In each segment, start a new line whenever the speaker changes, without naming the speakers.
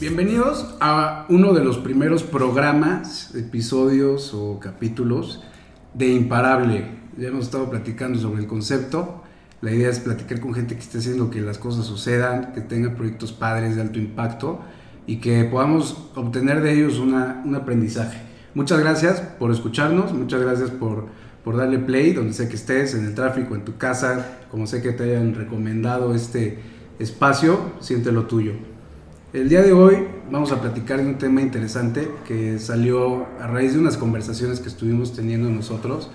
Bienvenidos a uno de los primeros programas, episodios o capítulos de Imparable. Ya hemos estado platicando sobre el concepto. La idea es platicar con gente que esté haciendo que las cosas sucedan, que tenga proyectos padres de alto impacto y que podamos obtener de ellos una, un aprendizaje. Muchas gracias por escucharnos, muchas gracias por, por darle play donde sé que estés, en el tráfico, en tu casa, como sé que te hayan recomendado este espacio, siéntelo tuyo. El día de hoy vamos a platicar de un tema interesante que salió a raíz de unas conversaciones que estuvimos teniendo nosotros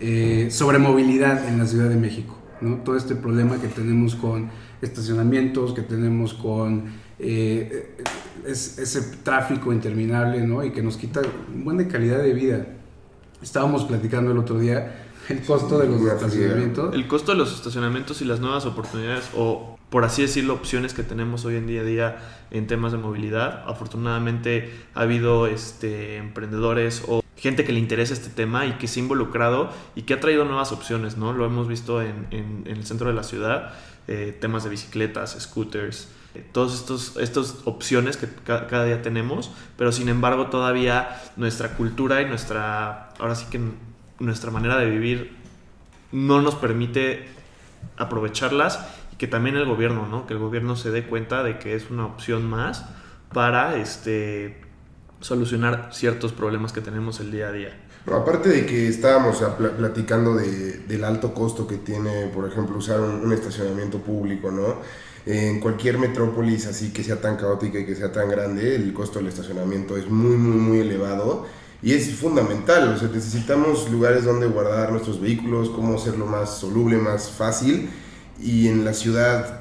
eh, sobre movilidad en la Ciudad de México. ¿no? Todo este problema que tenemos con estacionamientos, que tenemos con eh, ese tráfico interminable ¿no? y que nos quita un buen de calidad de vida. Estábamos platicando el otro día el costo de los estacionamientos.
El costo de los estacionamientos y las nuevas oportunidades o por así decirlo, opciones que tenemos hoy en día a día en temas de movilidad. Afortunadamente ha habido este, emprendedores o gente que le interesa este tema y que se ha involucrado y que ha traído nuevas opciones, ¿no? Lo hemos visto en, el centro de la ciudad, eh, temas de bicicletas, scooters, eh, todas estos, estas opciones que cada día tenemos, pero sin embargo todavía nuestra cultura y nuestra, ahora sí que nuestra manera de vivir no nos permite aprovecharlas que también el gobierno, ¿no? Que el gobierno se dé cuenta de que es una opción más para este, solucionar ciertos problemas que tenemos el día a día.
aparte de que estábamos platicando de, del alto costo que tiene, por ejemplo, usar un, estacionamiento público, ¿no? En cualquier metrópolis así que sea tan caótica y que sea tan grande, el costo del estacionamiento es muy, muy, muy elevado y es fundamental. O sea, necesitamos lugares donde guardar nuestros vehículos, cómo hacerlo más soluble, más fácil y en la ciudad,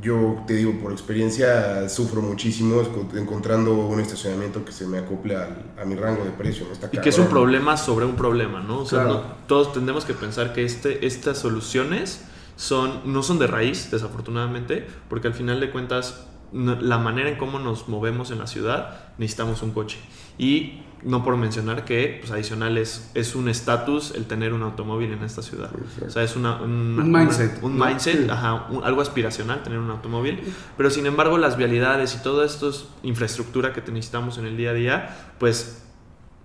yo te digo por experiencia, sufro muchísimo encontrando un estacionamiento que se me acople a mi rango de precio.
y que es un problema sobre un problema, ¿no? O sea, todos tendemos que pensar que este, estas soluciones son, no son de raíz, desafortunadamente, porque al final de cuentas, la manera en cómo nos movemos en la ciudad, necesitamos un coche. Y no por mencionar que, pues adicional, es, un estatus el tener un automóvil en esta ciudad. O sea, es una,
un mindset.
un mindset, ajá, algo aspiracional tener un automóvil. Pero sin embargo, las vialidades y toda esta infraestructura que necesitamos en el día a día, pues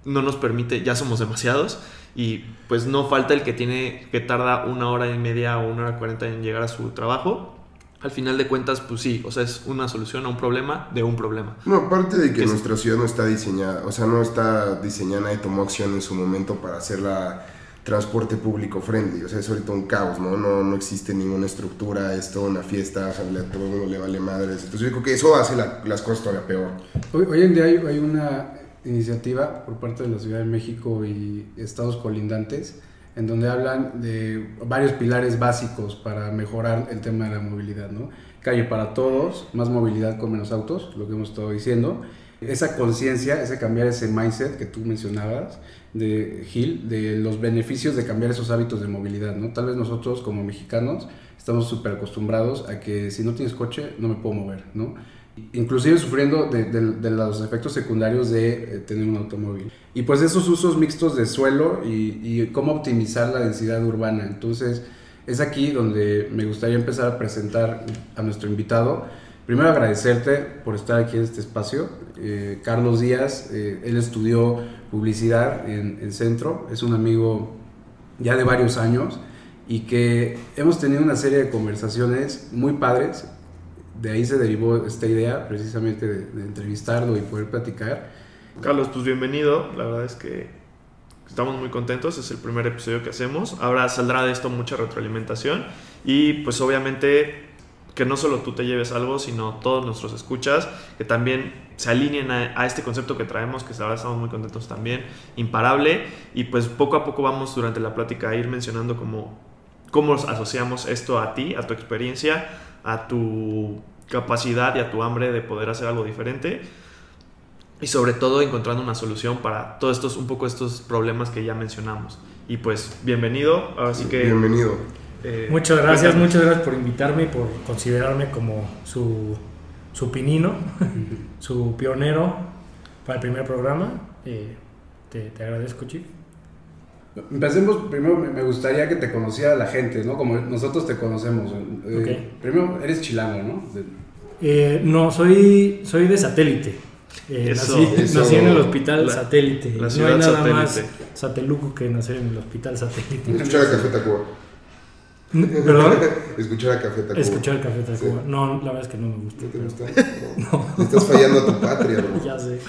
no nos permite, ya somos demasiados y pues no falta el que tiene que tarda una hora y media o una hora cuarenta en llegar a su trabajo al final de cuentas, pues sí, o sea, es una solución a un problema de un problema.
No, aparte de que, nuestra ciudad no está diseñada, o sea, no está diseñada y tomó acción en su momento para hacerla transporte público friendly, o sea, es ahorita un caos, ¿no? No, no existe ninguna estructura, es toda una fiesta, o sea, a todo el mundo le vale madres, entonces yo creo que eso hace las cosas todavía peor.
Hoy, hoy en día hay, hay una iniciativa por parte de la Ciudad de México y estados colindantes en donde hablan de varios pilares básicos para mejorar el tema de la movilidad, ¿no? Calle para todos, más movilidad con menos autos, lo que hemos estado diciendo. Esa conciencia, ese cambiar ese mindset que tú mencionabas de Gil, de los beneficios de cambiar esos hábitos de movilidad, ¿no? Tal vez nosotros como mexicanos estamos súper acostumbrados a que si no tienes coche no me puedo mover, ¿no? Inclusive sufriendo de, los efectos secundarios de eh, tener un automóvil. Y pues esos usos mixtos de suelo y, cómo optimizar la densidad urbana. Entonces es aquí donde me gustaría empezar a presentar a nuestro invitado. Primero agradecerte por estar aquí en este espacio. Eh, Carlos Díaz, eh, él estudió publicidad en centro, es un amigo ya de varios años y que hemos tenido una serie de conversaciones muy padres de ahí se derivó esta idea precisamente de, entrevistarlo y poder platicar.
Carlos, pues bienvenido. La verdad es que estamos muy contentos. Es el primer episodio que hacemos. Ahora saldrá de esto mucha retroalimentación y pues obviamente que no solo tú te lleves algo, sino todos nuestros escuchas que también se alineen a, este concepto que traemos, que ahora estamos muy contentos también, imparable. Y pues poco a poco vamos durante la plática a ir mencionando cómo, cómo asociamos esto a ti, a tu experiencia, a tu capacidad y a tu hambre de poder hacer algo diferente. Y sobre todo encontrando una solución para todos estos un poco estos problemas que ya mencionamos. Y pues bienvenido. Así que
bienvenido.
eh, muchas gracias muchas gracias por invitarme y por considerarme como su su pinino su pionero para el primer programa. Eh, te, te agradezco Chief
Empecemos, primero me gustaría que te conociera la gente, ¿no? Como nosotros te conocemos. Eh, primero, eres chilango, ¿no?
Eh, no, soy, soy de satélite. Eh,
Eso,
nací,
eso.
nací en el hospital
La-
satélite.
la
no hay nada
satélite.
más sateluco que nacer en el hospital satélite.
Escuchar a Café Tacuba.
¿Perdón?
Escuchar a Café Tacuba.
Escuchar Café Tacuba.
Sí.
No, la verdad es que no me gusta.
¿No te
pero-
gusta? No. Estás fallando a tu patria, bro.
Ya sé.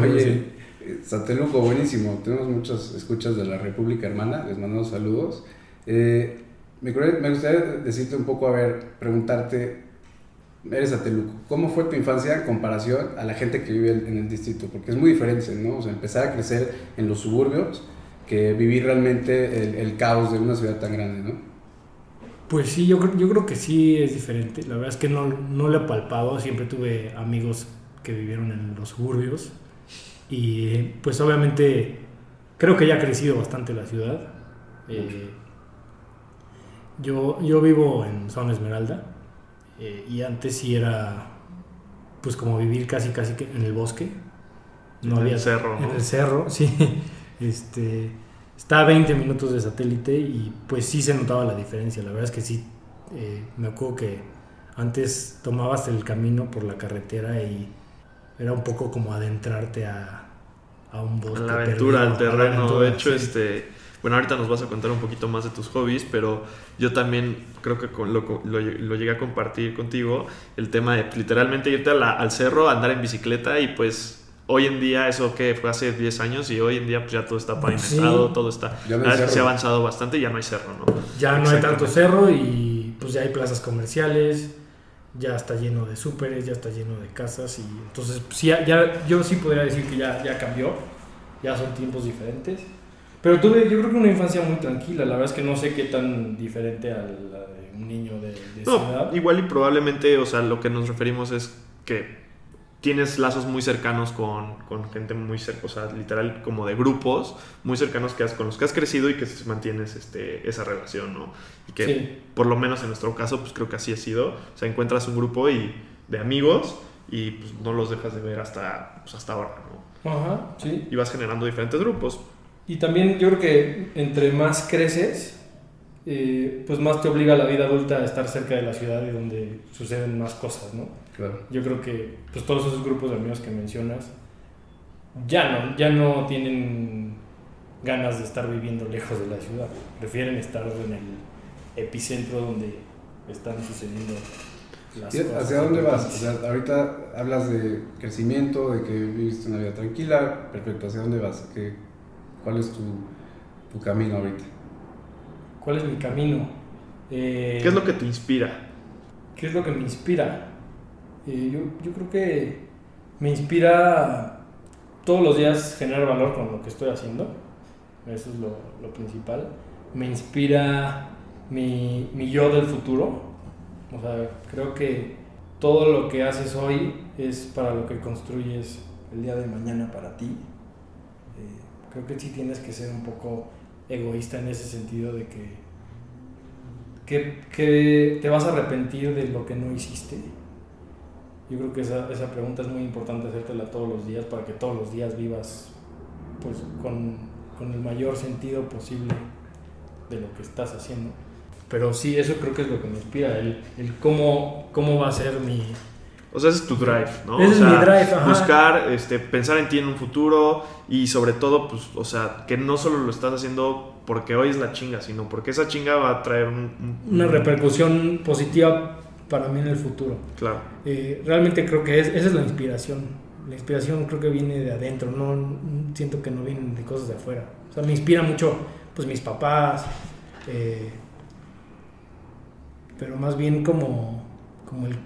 Oye,
Sí.
eh, Sateluco, buenísimo. Tenemos muchas escuchas de la República Hermana. Les mandamos saludos. Eh, me, gustaría- decirte un poco, a ver, preguntarte, eres Sateluco, ¿cómo fue tu infancia en comparación a la gente que vive en el distrito? Porque es muy diferente, ¿no? O sea, empezar a crecer en los suburbios que vivir realmente el, caos de una ciudad tan grande, ¿no?
Pues sí, yo, yo creo que sí es diferente. La verdad es que no, no lo he palpado. Siempre tuve amigos que vivieron en los suburbios. Y pues obviamente creo que ya ha crecido bastante la ciudad. Eh, yo, yo vivo en Zona Esmeralda. eh, y antes sí era pues como vivir casi casi que en el bosque. No
En el
había
cerro,
En el cerro, sí. Este, está a 20 minutos de satélite y pues sí se notaba la diferencia. La verdad es que sí, eh, me acuerdo que antes tomabas el camino por la carretera y era un poco como adentrarte a, a un bosque.
la aventura, al
perdido, a la
terreno.
aventura,
de hecho,
sí.
este, bueno, ahorita nos vas a contar un poquito más de tus hobbies, pero yo también creo que con- lo, lo, lo llegué a compartir contigo, el tema de literalmente irte a la- al cerro, andar en bicicleta y pues hoy en día, eso que fue hace 10 años y hoy en día pues ya todo está pavimentado,
Sí.
todo está...
Ya no
se ha avanzado bastante y ya no hay cerro, ¿no?
Ya no hay tanto cerro y pues ya hay plazas comerciales, ya está lleno de súperes, ya está lleno de casas y entonces pues, sí, ya, ya- yo sí podría decir que ya, ya cambió, ya son tiempos diferentes. Pero tuve yo creo que una infancia muy tranquila, la verdad es que no sé qué tan diferente a la de un niño de, de.
No, igual y probablemente, o sea, lo que nos referimos es que tienes lazos muy cercanos con, con gente muy cerca, o sea, literal como de grupos muy cercanos que has, con los que has crecido y que mantienes este, esa relación, ¿no? Y que
Sí.
por lo menos en nuestro caso, pues creo que así ha sido. O sea, encuentras un grupo y, de amigos y pues no los dejas de ver hasta, pues, hasta ahora, ¿no?
Ajá, sí.
Y vas generando diferentes grupos.
Y también yo creo que entre más creces, eh, pues más te obliga la vida adulta a estar cerca de la ciudad y donde suceden más cosas, ¿no?
Claro.
Yo creo que pues, todos esos grupos de amigos que mencionas ya no, ya no tienen ganas de estar viviendo lejos de la ciudad. Prefieren estar en el epicentro donde están sucediendo las
¿Y
cosas.
¿Hacia dónde vas? O sea, ahorita hablas de crecimiento, de que viviste una vida tranquila. Perfecto, ¿hacia dónde vas? ¿Qué, ¿Cuál es tu, tu camino ahorita?
¿Cuál es mi camino? Eh,
¿Qué es lo que te inspira?
¿Qué es lo que me inspira? Yo, yo creo que me inspira todos los días generar valor con lo que estoy haciendo. Eso es lo, lo principal. Me inspira mi, mi yo del futuro. O sea, creo que todo lo que haces hoy es para lo que construyes el día de mañana para ti. Eh, creo que sí tienes que ser un poco egoísta en ese sentido de que que, que te vas a arrepentir de lo que no hiciste? Yo creo que esa, esa pregunta es muy importante hacértela todos los días para que todos los días vivas pues, con, con el mayor sentido posible de lo que estás haciendo. Pero sí, eso creo que es lo que me inspira, el, el cómo, cómo va a ser mi...
O sea, ese es tu drive, ¿no?
Ese
o
es
sea,
mi drive, ajá.
buscar, este, pensar en ti en un futuro y sobre todo, pues, o sea, que no solo lo estás haciendo porque hoy es la chinga, sino porque esa chinga va a traer un... un-
una
un-
repercusión positiva para mí en el futuro.
Claro.
Eh, realmente creo que es, esa es la inspiración. La inspiración creo que viene de adentro, no siento que no vienen de cosas de afuera. O sea, me inspira mucho pues mis papás, eh, pero más bien como, como el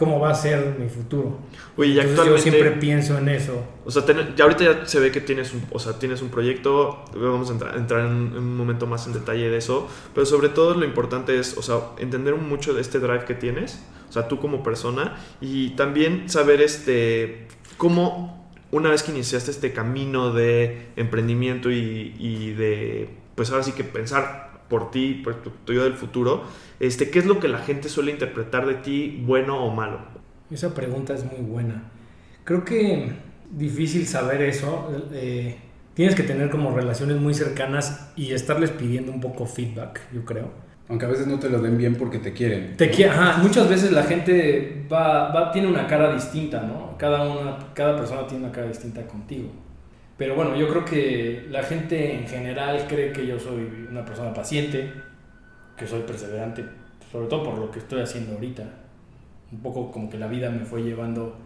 cómo va a ser mi futuro.
Oye, y
Entonces
actualmente...
yo siempre pienso en eso.
O sea, ten- ya ahorita ya se ve que tienes un, o sea, tienes un proyecto, vamos a entrar, entrar en, en un momento más en detalle de eso, pero sobre todo lo importante es, o sea, entender mucho de este drive que tienes, o sea, tú como persona, y también saber este, cómo una vez que iniciaste este camino de emprendimiento y, y de, pues ahora sí que pensar por ti, por tu, tu yo del futuro, este, ¿qué es lo que la gente suele interpretar de ti, bueno o malo?
Esa pregunta es muy buena. Creo que difícil saber eso. eh, tienes que tener como relaciones muy cercanas y estarles pidiendo un poco feedback, yo creo.
Aunque a veces no te lo den bien porque te quieren.
Te qui- ajá, muchas veces la gente va, va, tiene una cara distinta, ¿no? Cada, una, cada persona tiene una cara distinta contigo. Pero bueno, yo creo que la gente en general cree que yo soy una persona paciente, que soy perseverante, sobre todo por lo que estoy haciendo ahorita. Un poco como que la vida me fue llevando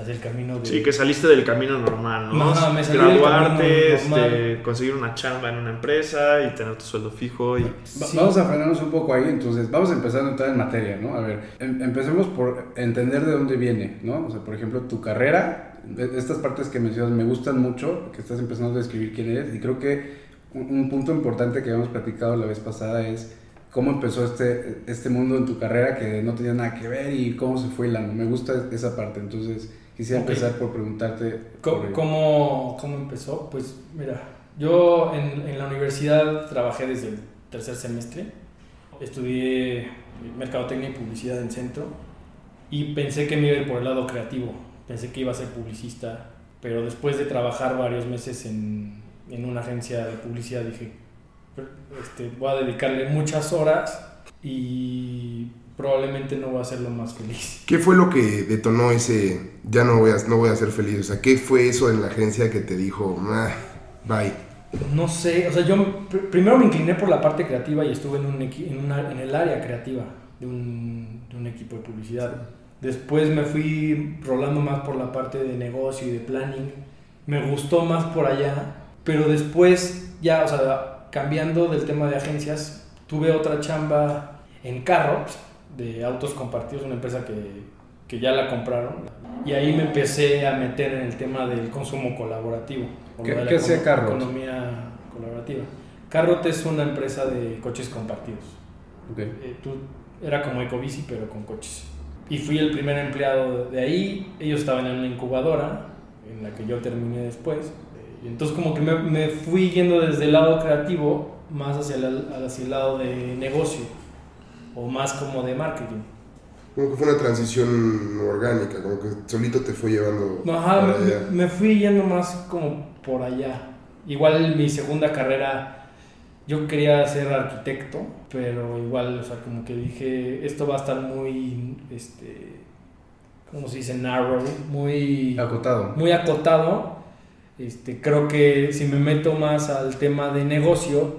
hacia el camino de...
Sí, que saliste del camino normal, ¿no?
Ajá, me salí del
Graduarte,
camino normal.
este, conseguir una chamba en una empresa y tener tu sueldo fijo y...
Sí.
Vamos a frenarnos un poco ahí, entonces vamos a empezar a entrar en materia, ¿no? A ver, em- empecemos por entender de dónde viene, ¿no? O sea, por ejemplo, tu carrera, estas partes que mencionas me gustan mucho, que estás empezando a describir quién eres, y creo que un, un punto importante que habíamos platicado la vez pasada es cómo empezó este, este mundo en tu carrera que no tenía nada que ver y cómo se fue hilando. Me gusta esa parte, entonces quisiera empezar por preguntarte... Por ello.
¿Cómo, cómo empezó? Pues mira, yo en, en la universidad trabajé desde el tercer semestre. Estudié mercadotecnia y publicidad en centro y pensé que me iba a ir por el lado creativo. Pensé que iba a ser publicista, pero después de trabajar varios meses en, en una agencia de publicidad dije, este, voy a dedicarle muchas horas y probablemente no voy a ser lo más feliz.
¿Qué fue lo que detonó ese ya no voy a, no voy a ser feliz? O sea, ¿qué fue eso en la agencia que te dijo, ah, bye?
No sé, o sea, yo pr- primero me incliné por la parte creativa y estuve en, un en, una- en el área creativa de un, de un equipo de publicidad. Después me fui rolando más por la parte de negocio y de planning. Me gustó más por allá, pero después ya, o sea, cambiando del tema de agencias, tuve otra chamba en Carrot, de autos compartidos, una empresa que, que ya la compraron. Y ahí me empecé a meter en el tema del consumo colaborativo.
¿Qué- qué
econo-
Carrot?
Economía colaborativa. Carrot es una empresa de coches compartidos.
Ok.
Eh, tú- era como Ecobici, pero con coches. Y fui el primer empleado de ahí. Ellos estaban en una incubadora, en la que yo terminé después. Y entonces como que me, me fui yendo desde el lado creativo, más hacia el, hacia el lado de negocio, o más como de marketing.
Como que fue una transición orgánica, como que solito te fue llevando
Ajá,
para
me,
allá.
me fui yendo más como por allá. Igual mi segunda carrera, yo quería ser arquitecto, pero igual, o sea, como que dije, esto va a estar muy, este, ¿cómo se dice? Narrow, muy,
Acotado.
muy acotado. Este, creo que si me meto más al tema de negocio,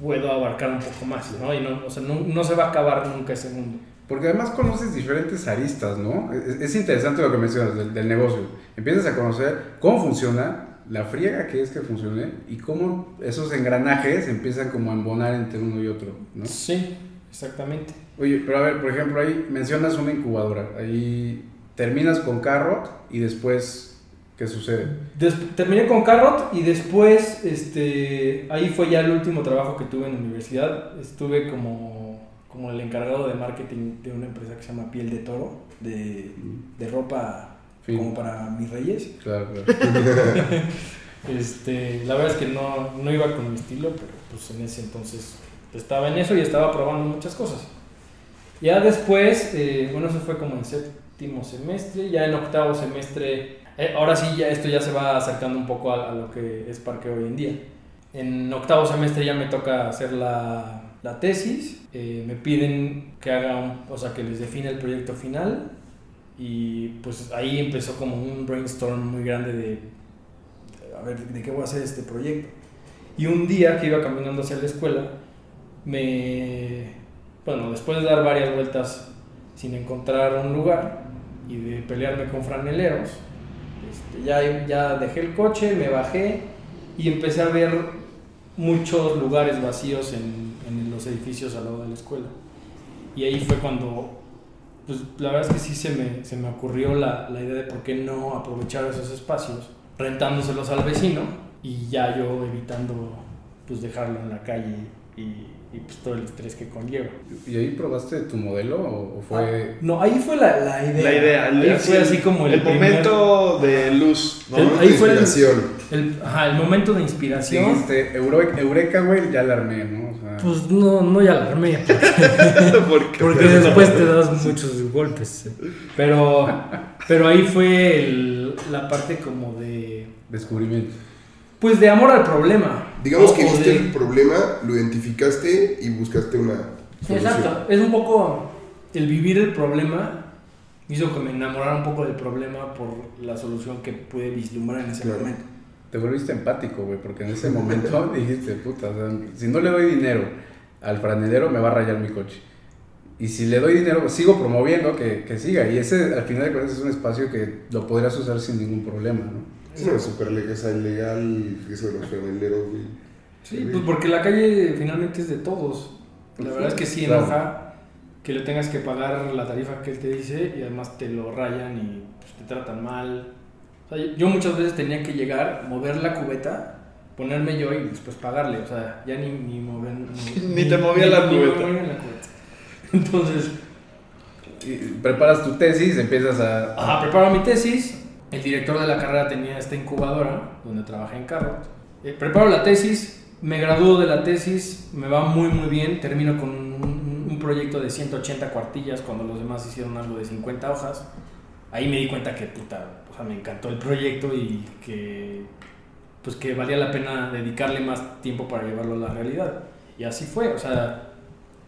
puedo abarcar un poco más, ¿no? Y no, o sea, no, no se va a acabar nunca ese mundo.
Porque además conoces diferentes aristas, ¿no? Es, es interesante lo que mencionas del, del negocio. Empiezas a conocer cómo funciona, la friega que es que funcione y cómo esos engranajes empiezan como a embonar entre uno y otro, ¿no?
Sí, exactamente.
Oye, pero a ver, por ejemplo, ahí mencionas una incubadora, ahí terminas con Carrot y después, ¿qué sucede?
Des- terminé con Carrot y después, este, ahí fue ya el último trabajo que tuve en la universidad. Estuve como, como el encargado de marketing de una empresa que se llama Piel de Toro, de, de ropa Como para mis reyes.
Claro, claro.
Este, la verdad es que no, no iba con mi estilo, pero pues en ese entonces estaba en eso y estaba probando muchas cosas. Ya después, eh, bueno, eso fue como en séptimo semestre, ya en octavo semestre, eh, ahora sí, ya esto ya se va acercando un poco a, a lo que es Parque hoy en día. En octavo semestre ya me toca hacer la, la tesis, eh, me piden que haga, un- o sea, que les define el proyecto final y pues ahí empezó como un brainstorm muy grande de a ver, ¿de qué voy a hacer este proyecto? Y un día que iba caminando hacia la escuela, me, bueno, después de dar varias vueltas sin encontrar un lugar y de pelearme con franeleros, este, ya, ya dejé el coche, me bajé y empecé a ver muchos lugares vacíos en, en los edificios al lado de la escuela. Y ahí fue cuando, pues la verdad es que sí se me, se me ocurrió la, la idea de por qué no aprovechar esos espacios rentándoselos al vecino y ya yo evitando pues dejarlo en la calle y, y, pues todo el estrés que conlleva.
¿Y ahí probaste tu modelo o, fue...?
Ah, no, ahí fue la, la idea.
La idea, el,
fue así como el,
el
primer-
momento de luz, ¿no?
El-
Momento
ahí
de
fue el-
inspiración.
el, ajá, el momento de inspiración.
Dijiste, Eure- Eureka, güey, ya la armé, ¿no?
Pues no, no ya la armé, porque,
Porque,
porque después te das muchos golpes. Pero, pero ahí fue el- la parte como de,
descubrimiento.
pues de amor al problema.
Digamos
O-
que viste
de-
el problema, lo identificaste y buscaste una
Exacto, es un poco el vivir el problema hizo que me enamorara un poco del problema por la solución que pude vislumbrar en ese
Claro.
momento.
Te volviste empático, güey, porque en ese momento dijiste, puta, o sea, si no le doy dinero al franelero me va a rayar mi coche. Y si le doy dinero, sigo promoviendo que, que siga. Y ese, al final de cuentas, es un espacio que lo podrías usar sin ningún problema, ¿no?
Es una super legal, o sea, ilegal eso de los franeleros, güey.
Sí, pues porque la calle finalmente es de todos. La verdad es que sí
Claro.
enoja que le tengas que pagar la tarifa que él te dice y además te lo rayan y pues, te tratan mal. O sea, yo muchas veces tenía que llegar, mover la cubeta, ponerme yo y después pagarle. O sea, ya ni, ni mover.
Ni te movía la
ni
cubeta.
movía la cubeta. Entonces,
Y preparas tu tesis, empiezas a...
Ajá, preparo mi tesis. El director de la carrera tenía esta incubadora donde trabajé en Carrot. Eh, preparo la tesis, me gradúo de la tesis, me va muy muy bien. Termino con un, un proyecto de 180 cuartillas cuando los demás hicieron algo de 50 hojas. Ahí me di cuenta que puta, o sea, me encantó el proyecto y que pues que valía la pena dedicarle más tiempo para llevarlo a la realidad. Y así fue, o sea,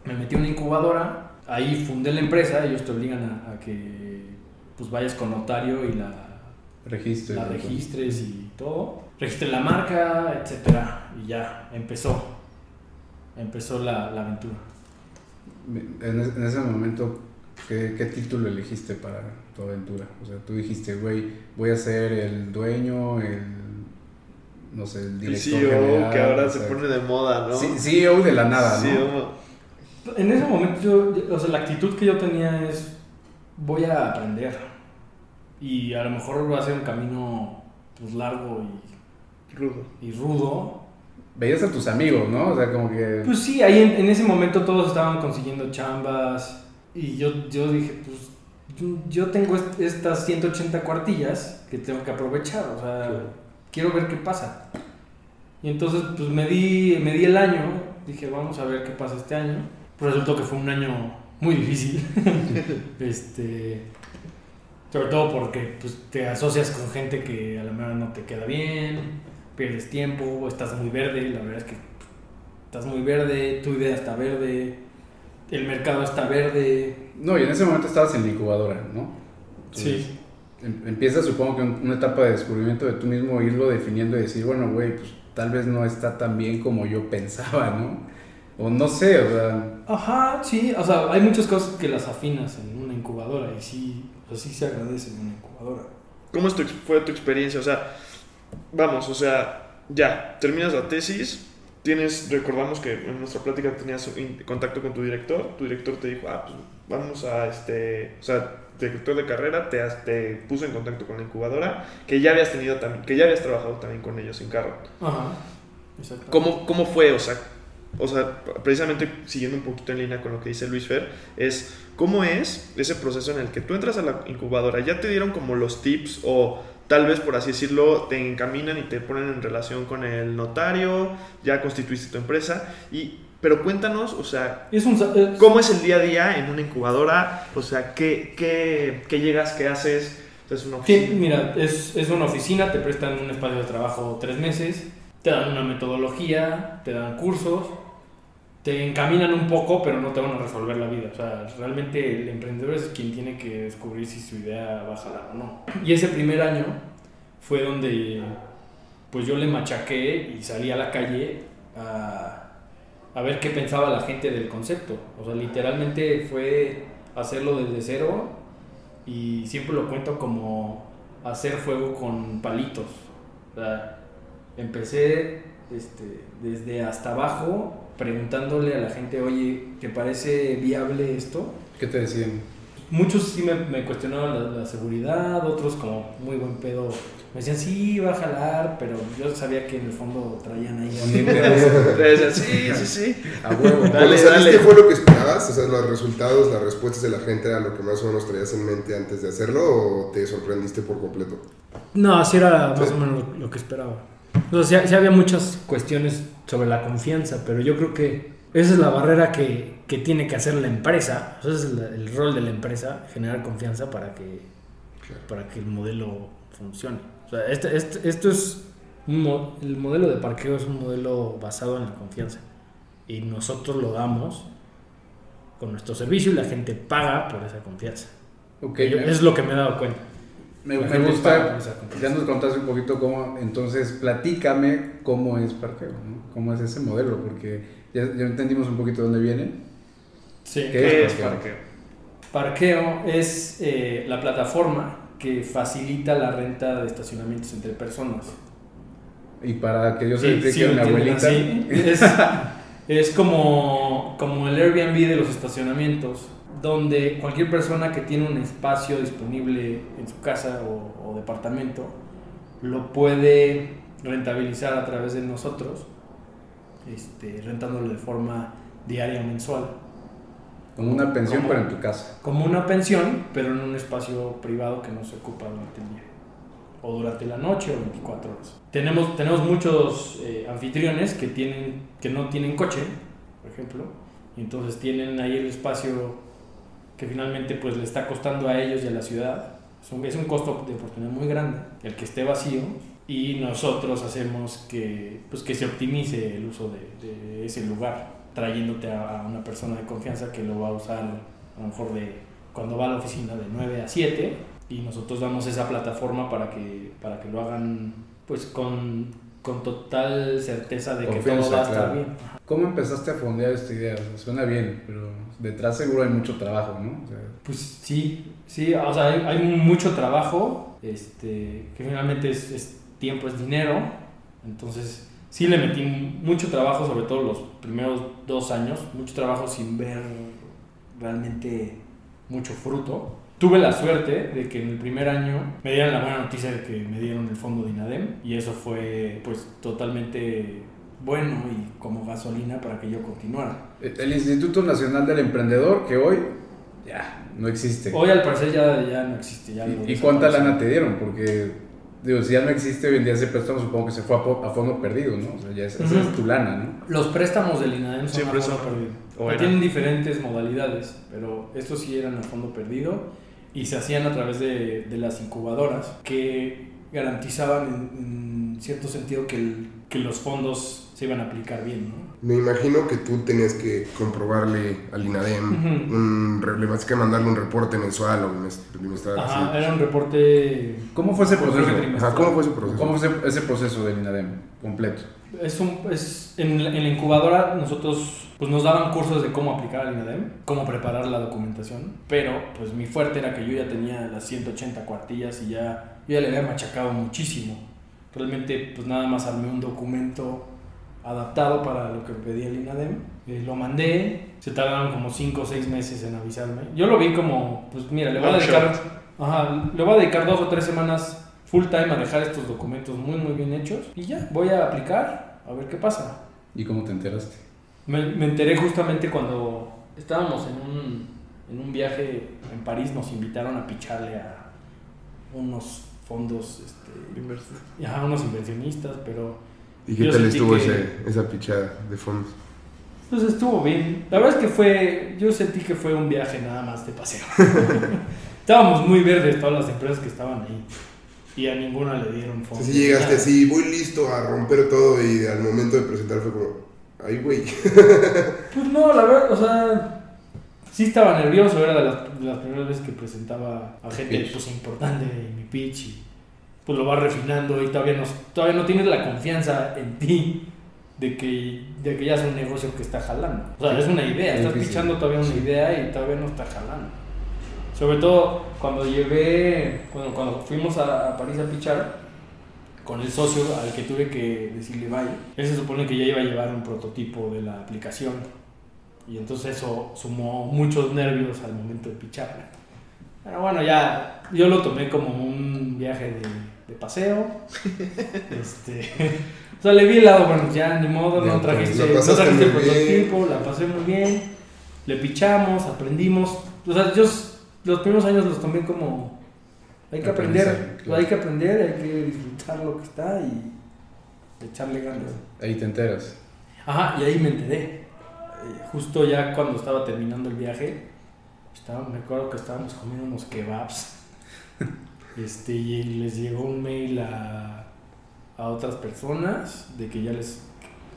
me metí a una incubadora, ahí fundé la empresa, ellos te obligan a, a que pues vayas con notario y la, registres y todo. Registré la marca, etcétera, y ya, empezó. Empezó la, la aventura.
En, es- en ese momento, ¿qué, qué título elegiste para tu aventura? O sea, tú dijiste, güey, voy a ser el dueño, el... No sé, el
El
director
CEO
general,
que ahora
o
se
sea,
pone de moda, ¿no?
sí- CEO de la nada, ¿no?
CEO.
En ese momento, yo, yo- o sea, la actitud que yo tenía es, voy a aprender. Y a lo mejor va a ser un camino pues, largo y,
Rudo.
y rudo,
Veías a tus amigos, ¿no? O sea, como que...
Pues sí, ahí en, en ese momento todos estaban consiguiendo chambas y yo, yo dije, pues yo, tengo est- estas 180 cuartillas que tengo que aprovechar, o sea, quiero ver qué pasa. Y entonces pues me di, me di el año, dije, vamos a ver qué pasa este año. Resultó que fue un año muy difícil. este, sobre todo porque pues, te asocias con gente que a la mejor no te queda bien, pierdes tiempo, estás muy verde, la verdad es que estás muy verde, tu idea está verde, el mercado está verde.
No, y en ese momento estabas en la incubadora, ¿no?
Sí.
Em- Empieza, supongo que un- una etapa de descubrimiento de tú mismo, irlo definiendo y decir, bueno, güey, pues tal vez no está tan bien como yo pensaba, ¿no? O no sé, o sea,
Ajá, sí, o sea, hay muchas cosas que las afinas en una incubadora y sí, o sea, sí se agradece en una incubadora.
¿Cómo es tu fue tu experiencia? O sea, vamos, o sea, ya, terminas la tesis, tienes, recordamos que en nuestra plática tenías contacto con tu director, tu director te dijo, ah, pues vamos a este, o sea, director de carrera te, puso en contacto con la incubadora, que ya habías tenido también, que ya habías trabajado también con ellos en carro.
Ajá, exacto.
¿Cómo, ¿Cómo fue? O sea, o sea, precisamente siguiendo un poquito en línea con lo que dice Luis Fer, es cómo es ese proceso en el que tú entras a la incubadora, ya te dieron como los tips o tal vez por así decirlo te encaminan y te ponen en relación con el notario, ya constituiste tu empresa y pero cuéntanos, o sea,
Es un... sa- es-
¿cómo es el día a día en una incubadora? O sea, ¿qué, qué, qué llegas, qué haces? Es una
Sí, mira, es, es una oficina, te prestan un espacio de trabajo tres meses, te dan una metodología, te dan cursos, te encaminan un poco, pero no te van a resolver la vida. O sea, realmente el emprendedor es quien tiene que descubrir si su idea va a jalar o no. Y ese primer año fue donde pues yo le machaqué y salí a la calle a, a ver qué pensaba la gente del concepto. O sea, literalmente fue hacerlo desde cero y siempre lo cuento como hacer fuego con palitos. O sea, empecé este, desde hasta abajo preguntándole a la gente, oye, ¿te parece viable esto?
¿qué te decían?
Muchos sí me, me cuestionaban la, la seguridad, otros como muy buen pedo me decían, sí, va a jalar, pero yo sabía que en el fondo traían ahí...
Un interés
Sí, sí, sí.
a huevo.
Dale,
Cuando saliste
dale.
fue lo que esperabas, o sea, los resultados, las respuestas de la gente era lo que más o menos traías en mente antes de hacerlo o te sorprendiste por completo.
No, así era más
Sí.
o menos lo, lo que esperaba. O sea, sí, sí había muchas cuestiones sobre la confianza, pero yo creo que esa es la barrera que, que tiene que hacer la empresa. O sea, ese es el, el rol de la empresa, generar confianza para que, para que el modelo funcione. O sea, este, este- esto es un mo- el modelo de parqueo es un modelo basado en la confianza. Y nosotros lo damos con nuestro servicio y la gente paga por esa confianza.
Ok,
Yo-
me-
es lo que me he dado cuenta.
Me, gusta, ya nos contaste un poquito cómo, entonces platícame cómo es Parqueo, ¿no? cómo es ese modelo, porque ya, ya entendimos un poquito de dónde viene.
Sí.
¿Qué
¿Qué
es
es
parqueo?
parqueo?
Parqueo es eh, la plataforma que facilita la renta de estacionamientos entre personas.
Y para que yo se explique
sí,
a mi abuelita.
Es, es como, como el Airbnb de los estacionamientos, donde cualquier persona que tiene un espacio disponible en su casa o, o departamento lo puede rentabilizar a través de nosotros, este, rentándolo de forma diaria o mensual.
como una pensión,
¿Cómo?
pero en tu casa.
Como una pensión, pero en un espacio privado que no se ocupa durante el día. O durante la noche o 24 horas. Tenemos, tenemos muchos eh, anfitriones que, tienen, que no tienen coche, por ejemplo. Y entonces tienen ahí el espacio que finalmente pues le está costando a ellos y a la ciudad. Es un, es un costo de oportunidad muy grande, el que esté vacío. Y nosotros hacemos que, pues, que se optimice el uso de, de ese lugar, trayéndote a, una persona de confianza que lo va a usar a lo mejor de cuando va a la oficina de 9 a 7 y nosotros damos esa plataforma para que, para que lo hagan pues con, con total certeza de que todo va a estar
claro.
bien.
¿Cómo empezaste a fondear esta idea? O sea, suena bien, pero detrás seguro hay mucho trabajo, ¿no? O sea,
Pues sí, sí, o sea, hay, hay mucho trabajo, este, que finalmente es, es tiempo, es dinero, entonces sí le metí mucho trabajo, sobre todo los primeros dos años, mucho trabajo sin ver realmente mucho fruto. Tuve la suerte de que en el primer año me dieran la buena noticia de que me dieron el fondo de INADEM y eso fue pues totalmente bueno y como gasolina para que yo continuara.
el Instituto Nacional del Emprendedor, que hoy ya no existe.
Hoy al parecer ya, ya no existe. Ya
¿Y, y cuánta lana te dieron? Porque, digo, si ya no existe hoy en día ese préstamo, supongo que se fue a, a fondo perdido, ¿no? O sea, ya es, esa
Ujú.
es tu lana, ¿no?
Los préstamos del INADEM son
Siempre
a fondo
son-
perdido.
o
tienen diferentes modalidades, pero estos sí eran a fondo perdido y se hacían a través de, de las incubadoras que garantizaban en, en cierto sentido que, el- que los fondos se iban a aplicar bien, ¿no?
Me imagino que tú tenías que comprobarle al INADEM, un, re- le vas que mandarle un reporte mensual o mes- bimestral.
Ajá,
así.
era un reporte...
¿Cómo fue ese proceso?
trimestral.
Ajá, ¿Cómo fue ese proceso?
¿Cómo fue ese proceso del INADEM completo?
Es un, es, en, en la incubadora nosotros pues nos daban cursos de cómo aplicar al INADEM, cómo preparar la documentación, pero pues mi fuerte era que yo ya tenía las 180 cuartillas y ya, yo ya le había machacado muchísimo. Realmente pues nada más armé un documento adaptado para lo que pedía el INADEM, eh, lo mandé, se tardaron como 5 o 6 meses en avisarme. Yo lo vi como, pues mira, le voy a dedicar, ajá, le voy a dedicar dos o tres semanas full time a dejar estos documentos muy muy bien hechos y ya, voy a aplicar a ver qué pasa.
¿Y cómo te enteraste?
Me, me enteré justamente cuando estábamos en un, en un viaje en París, nos invitaron a picharle a unos fondos, este,
Inversión.
unos inversionistas, pero
¿Y qué tal estuvo
que-
ese, esa pichada de fondos?
pues estuvo bien. La verdad es que fue, yo sentí que fue un viaje nada más de paseo. Estábamos muy verdes todas las empresas que estaban ahí y a ninguna le dieron fondos.
Si llegaste así, voy listo a romper todo y al momento de presentar fue como, ay güey.
Pues no, la verdad, o sea, sí estaba nervioso, era de las, de las primeras veces que presentaba a gente
Pitch.
pues, importante en mi pitch y pues lo vas refinando y todavía no, todavía no tienes la confianza en ti de que, de que ya es un negocio que está jalando. O sea, es una idea,
Es
estás
difícil.
pichando todavía una idea y todavía no está jalando. Sobre todo cuando llevé, bueno, cuando fuimos a, París a pichar, con el socio al que tuve que decirle bye, él se supone que ya iba a llevar un prototipo de la aplicación. Y entonces eso sumó muchos nervios al momento de picharle. Pero bueno, ya yo lo tomé como un viaje de, de paseo. este, o sea, le vi el lado, bueno, ya ni modo, no
pues,
trajiste,
la
no trajiste el
bien.
prototipo, la pasé muy bien. Le pichamos, aprendimos. O sea, yo los primeros años los tomé como... Hay que aprender,
claro.
hay que aprender, hay que disfrutar lo que está y echarle ganas.
Ahí te enteras.
Ajá, y ahí me enteré. Eh, Justo ya cuando estaba terminando el viaje, estaba, me acuerdo que estábamos comiendo unos kebabs. Este, y les llegó un mail a, a otras personas de que ya les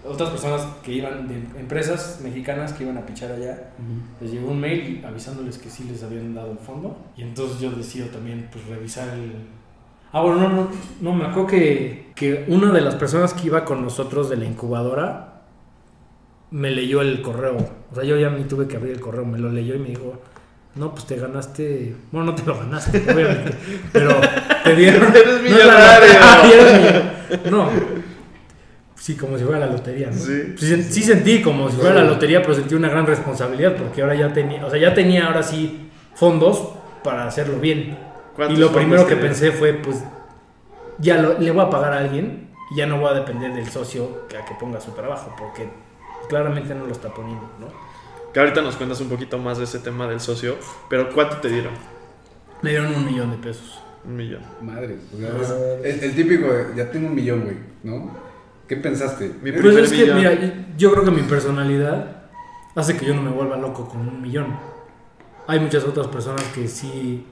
otras personas que iban de empresas mexicanas que iban a pichar allá, les llegó un mail avisándoles que sí les habían dado el fondo. Y entonces yo decido también pues revisar el... Ah, bueno, no, no, no, me acuerdo que, que una de las personas que iba con nosotros de la incubadora me leyó el correo. O sea, yo ya ni tuve que abrir el correo, me lo leyó y me dijo, no, pues te ganaste. Bueno, no te lo ganaste, obviamente. Pero te dieron.
Eres
no es la-
millonario.
Ah, eres millonario. No. Sí, como si fuera la lotería, ¿no?
Sí.
Sí, sí sentí como si fuera la lotería, pero sentí una gran responsabilidad porque ahora ya tenía, o sea, ya tenía ahora sí fondos para hacerlo bien. Y
¿Cuántos
lo primero que pensé fue, pues, ya lo- le voy a pagar a alguien y ya no voy a depender del socio que, a que ponga su trabajo, porque claramente no lo está poniendo, ¿no?
Que ahorita nos cuentas un poquito más de ese tema del socio, pero ¿cuánto te dieron?
Me dieron un millón de pesos.
Un millón.
Madre, o sea, es el, el típico, de, ya tengo un millón, güey, ¿no? ¿Qué pensaste?
Mi
Pues es que,
millón.
mira, yo creo que mi personalidad hace que yo no me vuelva loco con un millón. Hay muchas otras personas que sí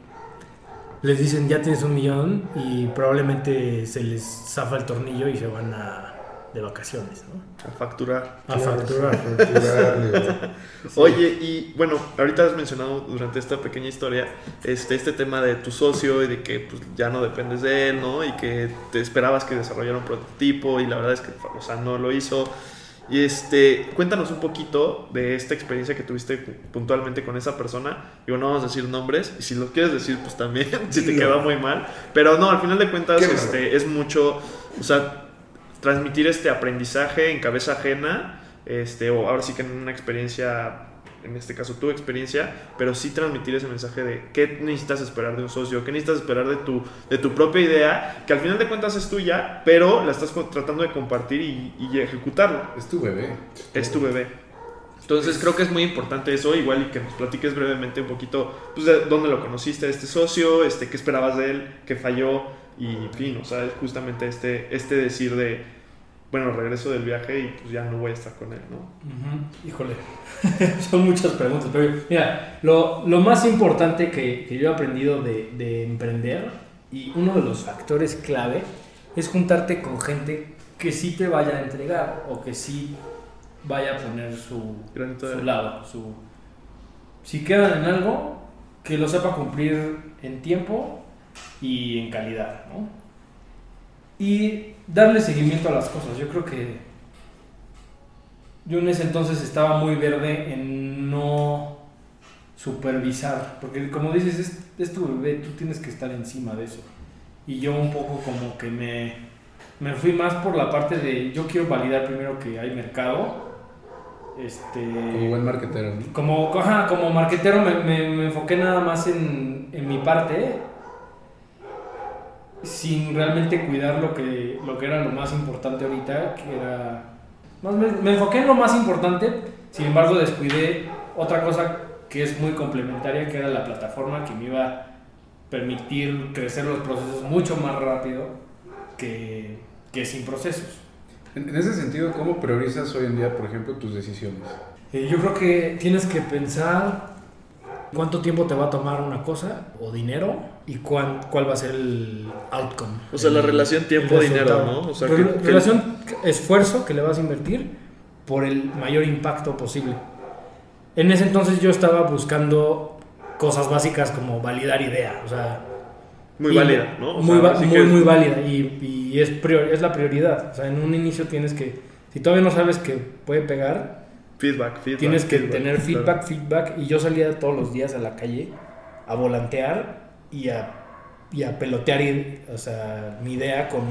les dicen ya tienes un millón y probablemente se les zafa el tornillo y se van a, de vacaciones, ¿no?
A facturar.
A facturar.
Oye, y bueno, ahorita has mencionado durante esta pequeña historia este, este tema de tu socio y de que pues, ya no dependes de él, ¿no? Y que te esperabas que desarrollara un prototipo y la verdad es que, o sea, no lo hizo. Y este, cuéntanos un poquito de esta experiencia que tuviste puntualmente con esa persona. Digo, no vamos a decir nombres, y si lo quieres decir, pues también, si te quedó muy mal. Pero no, al final de cuentas, este, es mucho, o sea, transmitir este aprendizaje en cabeza ajena, este, o ahora sí que en una experiencia, en este caso tu experiencia, pero sí transmitir ese mensaje de qué necesitas esperar de un socio, qué necesitas esperar de tu, de tu propia idea, que al final de cuentas es tuya, pero la estás tratando de compartir y, y ejecutarlo.
Es tu bebé.
Es tu bebé. Entonces creo que es muy importante eso, igual y que nos platiques brevemente un poquito, pues de dónde lo conociste este socio, este, qué esperabas de él, qué falló y en fin, o sea, es justamente este, este decir de, bueno, regreso del viaje y pues ya no voy a estar con él, ¿no?
Ujú, Híjole, son muchas preguntas, pero mira, lo, lo más importante que, que yo he aprendido de, de emprender y uno de los factores clave es juntarte con gente que sí te vaya a entregar o que sí vaya a poner su, su lado, su... Si quedan en algo, que lo sepa cumplir en tiempo y en calidad, ¿no? Y darle seguimiento a las cosas. Yo creo que yo en ese entonces estaba muy verde en no supervisar, porque como dices, es, es tu bebé, tú tienes que estar encima de eso. Y yo un poco como que me, me fui más por la parte de, yo quiero validar primero que hay mercado. Este,
Como buen marquetero, ¿no?
como, ajá, como marquetero me, me- me enfoqué nada más en, en mi parte, sin realmente cuidar lo que, lo que era lo más importante ahorita, que era... más me, me enfoqué en lo más importante, sin embargo descuidé otra cosa que es muy complementaria, que era la plataforma que me iba a permitir crecer los procesos mucho más rápido que, que sin procesos.
En, en ese sentido, ¿cómo priorizas hoy en día, por ejemplo, tus decisiones?
Eh, yo creo que tienes que pensar cuánto tiempo te va a tomar una cosa o dinero y cuán- cuál va a ser el outcome.
O sea, la
el-
relación
el
tiempo-dinero. ¿no? O sea,
Rel-
que- que-
relación esfuerzo que le vas a invertir por el mayor impacto posible. En ese entonces yo estaba buscando cosas básicas como validar idea, o sea,
Muy
y-
válida, ¿no? O
muy,
sea,
muy,
que-
muy válida y, y es, prior- es la prioridad. O sea, en un inicio tienes que, si todavía no sabes que puede pegar,
Feedback, feedback.
tienes que
feedback,
tener
claro.
feedback, feedback. Y yo salía todos los días a la calle a volantear y a, y a pelotear y- o sea, mi idea con,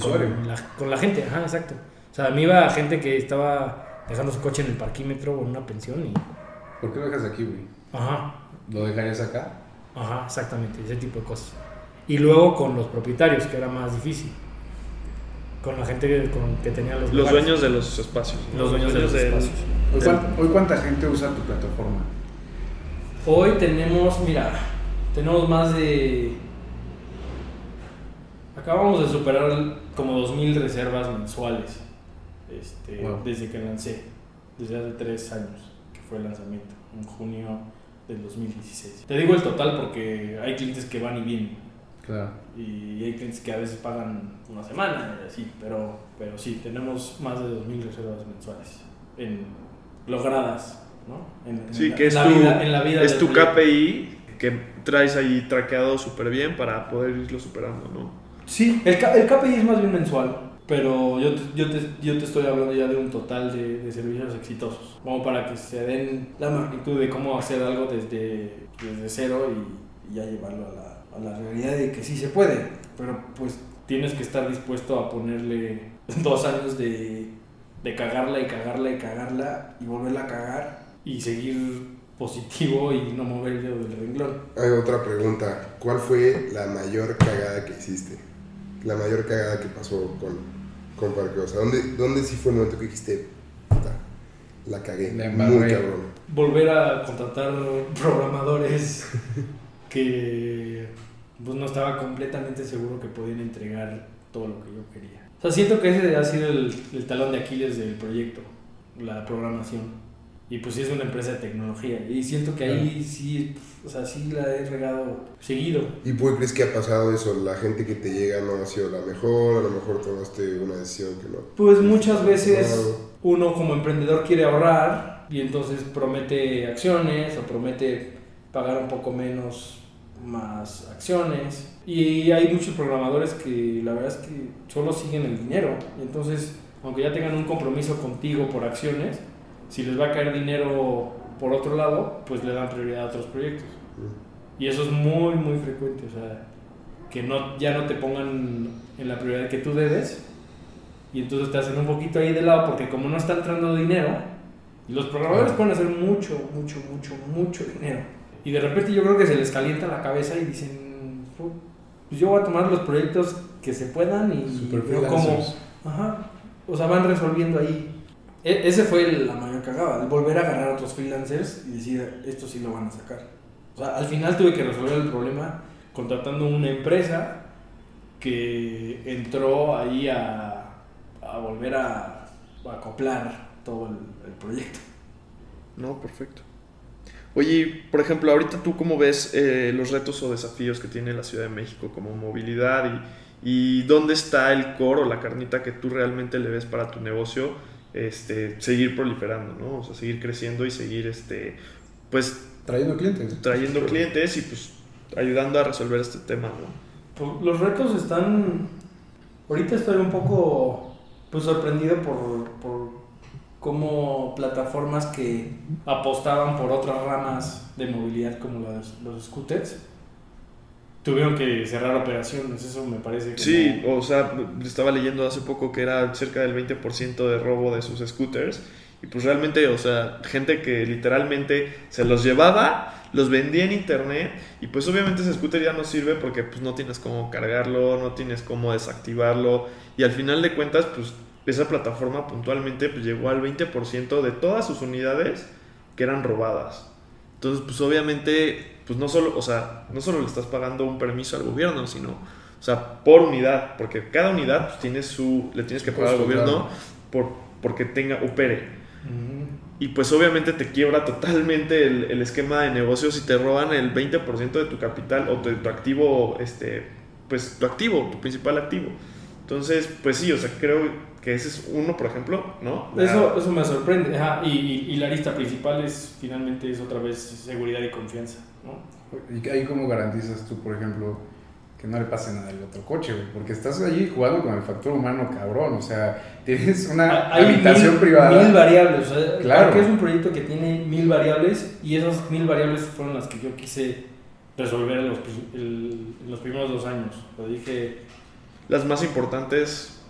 con la, con la gente. Ajá, exacto. O sea, me iba a gente que estaba dejando su coche en el parquímetro o en una pensión y...
¿Por qué lo dejas aquí, güey?
Ajá,
¿Lo dejarías acá?
Ajá, exactamente, ese tipo de cosas. Y luego con los propietarios, que era más difícil. Con la gente que, con- que tenía los
Los
lugares.
dueños de los espacios. ¿no?
Los dueños de los
del-
espacios.
¿Hoy,
del-
cuán- hoy cuánta gente usa tu plataforma?
Hoy tenemos, mira, tenemos más de... Acabamos de superar como 2.000 reservas mensuales este,
Wow.
desde que lancé, desde hace tres años, que fue el lanzamiento, en junio del 2016. Te digo el total porque hay clientes que van y vienen.
Claro.
Y hay clientes que a veces pagan una semana y así, pero, pero sí, tenemos más de 2.000 reservas mensuales en, logradas, ¿no? En, en
Sí,
la-
que
en
es
la
tu,
vida- en la vida
es tu
proyecto.
KPI que traes ahí traqueado súper bien para poder irlo superando, ¿no?
Sí, el, el KPI es más bien mensual, pero yo te, yo te, yo te estoy hablando ya de un total de, de servicios exitosos, como para que se den la magnitud de cómo hacer algo desde, desde cero y, y ya llevarlo a la, a la realidad de que sí se puede, pero pues tienes que estar dispuesto a ponerle dos años de, de cagarla y cagarla y cagarla y volverla a cagar y seguir positivo y no mover el dedo del renglón.
Hay otra pregunta. ¿Cuál fue la mayor cagada que hiciste? La mayor cagada que pasó con, con Parque. O sea, ¿dónde, ¿dónde sí fue el momento que dijiste, puta, la cagué?
La
Muy cabrón.
volver a contratar programadores que pues, no estaba completamente seguro que podían entregar todo lo que yo quería. O sea, siento que ese ha sido el, el talón de Aquiles del proyecto, la programación. Y pues sí es una empresa de tecnología. Y siento que ahí sí, o sea, sí la he regado seguido.
¿Y qué crees que ha pasado eso? La gente que te llega no ha sido la mejor, a lo mejor tomaste una decisión que no.
Pues muchas veces uno como emprendedor quiere ahorrar y entonces promete acciones o promete pagar un poco menos más acciones. Y hay muchos programadores que la verdad es que solo siguen el dinero. Y entonces, aunque ya tengan un compromiso contigo por acciones, si les va a caer dinero por otro lado, pues le dan prioridad a otros proyectos. Y eso es muy, muy frecuente. O sea, que no, ya no te pongan en la prioridad que tú debes. Y entonces te hacen un poquito ahí de lado porque como no está entrando dinero, y los programadores pueden hacer mucho, mucho, mucho, mucho dinero. Y de repente yo creo que se les calienta la cabeza y dicen, pues yo voy a tomar los proyectos que se puedan y
Super
veo cómo... Ajá. O sea, van resolviendo ahí. E- ese fue el- la mayor cagada, el volver a agarrar a otros freelancers y decir, esto sí lo van a sacar. O sea, al final tuve que resolver el problema contratando una empresa que entró ahí a, a volver a, a acoplar todo el, el proyecto.
No, perfecto. Oye, por ejemplo, ahorita tú cómo ves eh, los retos o desafíos que tiene la Ciudad de México como movilidad y, y dónde está el core o la carnita que tú realmente le ves para tu negocio este, seguir proliferando, ¿no? O sea, seguir creciendo y seguir, este, pues,
Trayendo clientes.
trayendo clientes y pues ayudando a resolver este tema, ¿no?
Pues, los retos están... Ahorita estoy un poco pues, sorprendido por, por cómo plataformas que apostaban por otras ramas de movilidad como los, los scooters tuvieron que cerrar operaciones. Eso me parece como-
Sí, o sea, estaba leyendo hace poco que era cerca del 20% de robo de sus scooters. Y pues realmente, o sea, gente que literalmente se los llevaba, los vendía en internet. Y pues obviamente ese scooter ya no sirve porque pues no tienes cómo cargarlo, no tienes cómo desactivarlo. Y al final de cuentas, pues esa plataforma puntualmente pues llegó al 20% de todas sus unidades que eran robadas. Entonces, pues obviamente, pues no solo, o sea, no solo le estás pagando un permiso al gobierno, sino, o sea, por unidad, porque cada unidad pues, tiene su, le tienes que pagar al gobierno por, porque tenga, opere.
Ujú.
Y pues obviamente te quiebra totalmente el, el esquema de negocios si te roban el 20% de tu capital o de tu activo, este, pues tu activo, tu principal activo. Entonces, pues sí, o sea, creo que ese es uno, por ejemplo, ¿no?
Eso, eso me sorprende. Ajá, y, y- y la lista principal es finalmente es otra vez seguridad y confianza. ¿no?
¿Y ahí cómo garantizas tú, por ejemplo, que no le pase nada al otro coche, güey? Porque estás allí jugando con el factor humano, cabrón. O sea, tienes una
Hay
habitación
mil,
privada.
Mil variables. O sea,
Claro.
que es un proyecto que tiene mil variables y esas mil variables fueron las que yo quise resolver en los, el- en los primeros dos años. Lo dije.
Las más importantes,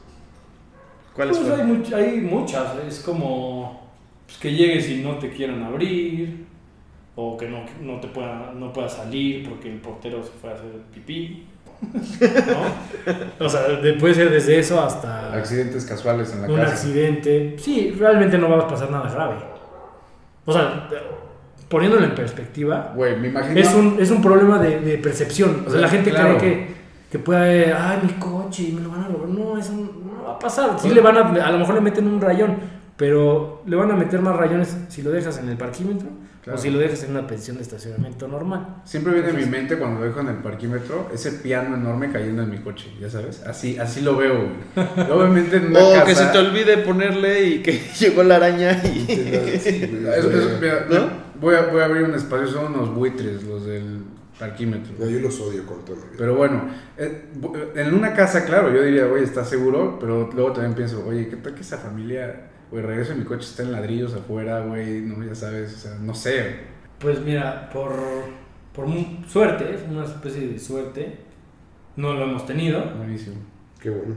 ¿cuáles
Pues hay, much- hay muchas. Es como pues, que llegues y no te quieran abrir. O que no, no te pueda, no puedas salir porque el portero se fue a hacer pipí. ¿no? O sea, de- puede ser desde eso hasta
Accidentes casuales en la
un
casa.
accidente. Sí, realmente no va a pasar nada grave. O sea, poniéndolo en perspectiva,
Güey, me imagino.
es un, es un problema de, de percepción. O sea, la gente
Claro.
cree que, que puede, ay, mi coche, me lo van a robar. No, eso no va a pasar. Sí le van a, a lo mejor le meten un rayón, Pero le van a meter más rayones si lo dejas en el parquímetro
Claro.
o si lo dejas en una pensión de estacionamiento normal.
Siempre viene a mi mente cuando lo dejo en el parquímetro ese piano enorme cayendo en mi coche, ya sabes. Así, así lo veo, güey. Obviamente en una
O
casa.
que se te olvide ponerle y que llegó la araña y...
Sí,
¿No?
voy, a, voy a abrir un espacio, son unos buitres los del parquímetro.
No, yo los odio con todo.
Pero bueno, eh, bu- en una casa, claro, yo diría, oye, ¿estás seguro? Pero luego también pienso, oye, ¿qué tal que esa familia, güey, regreso y mi coche está en ladrillos afuera, güey, no, ya sabes, o sea, no sé.
Pues mira, por, por suerte, es una especie de suerte, no lo hemos tenido.
Buenísimo.
Qué bueno.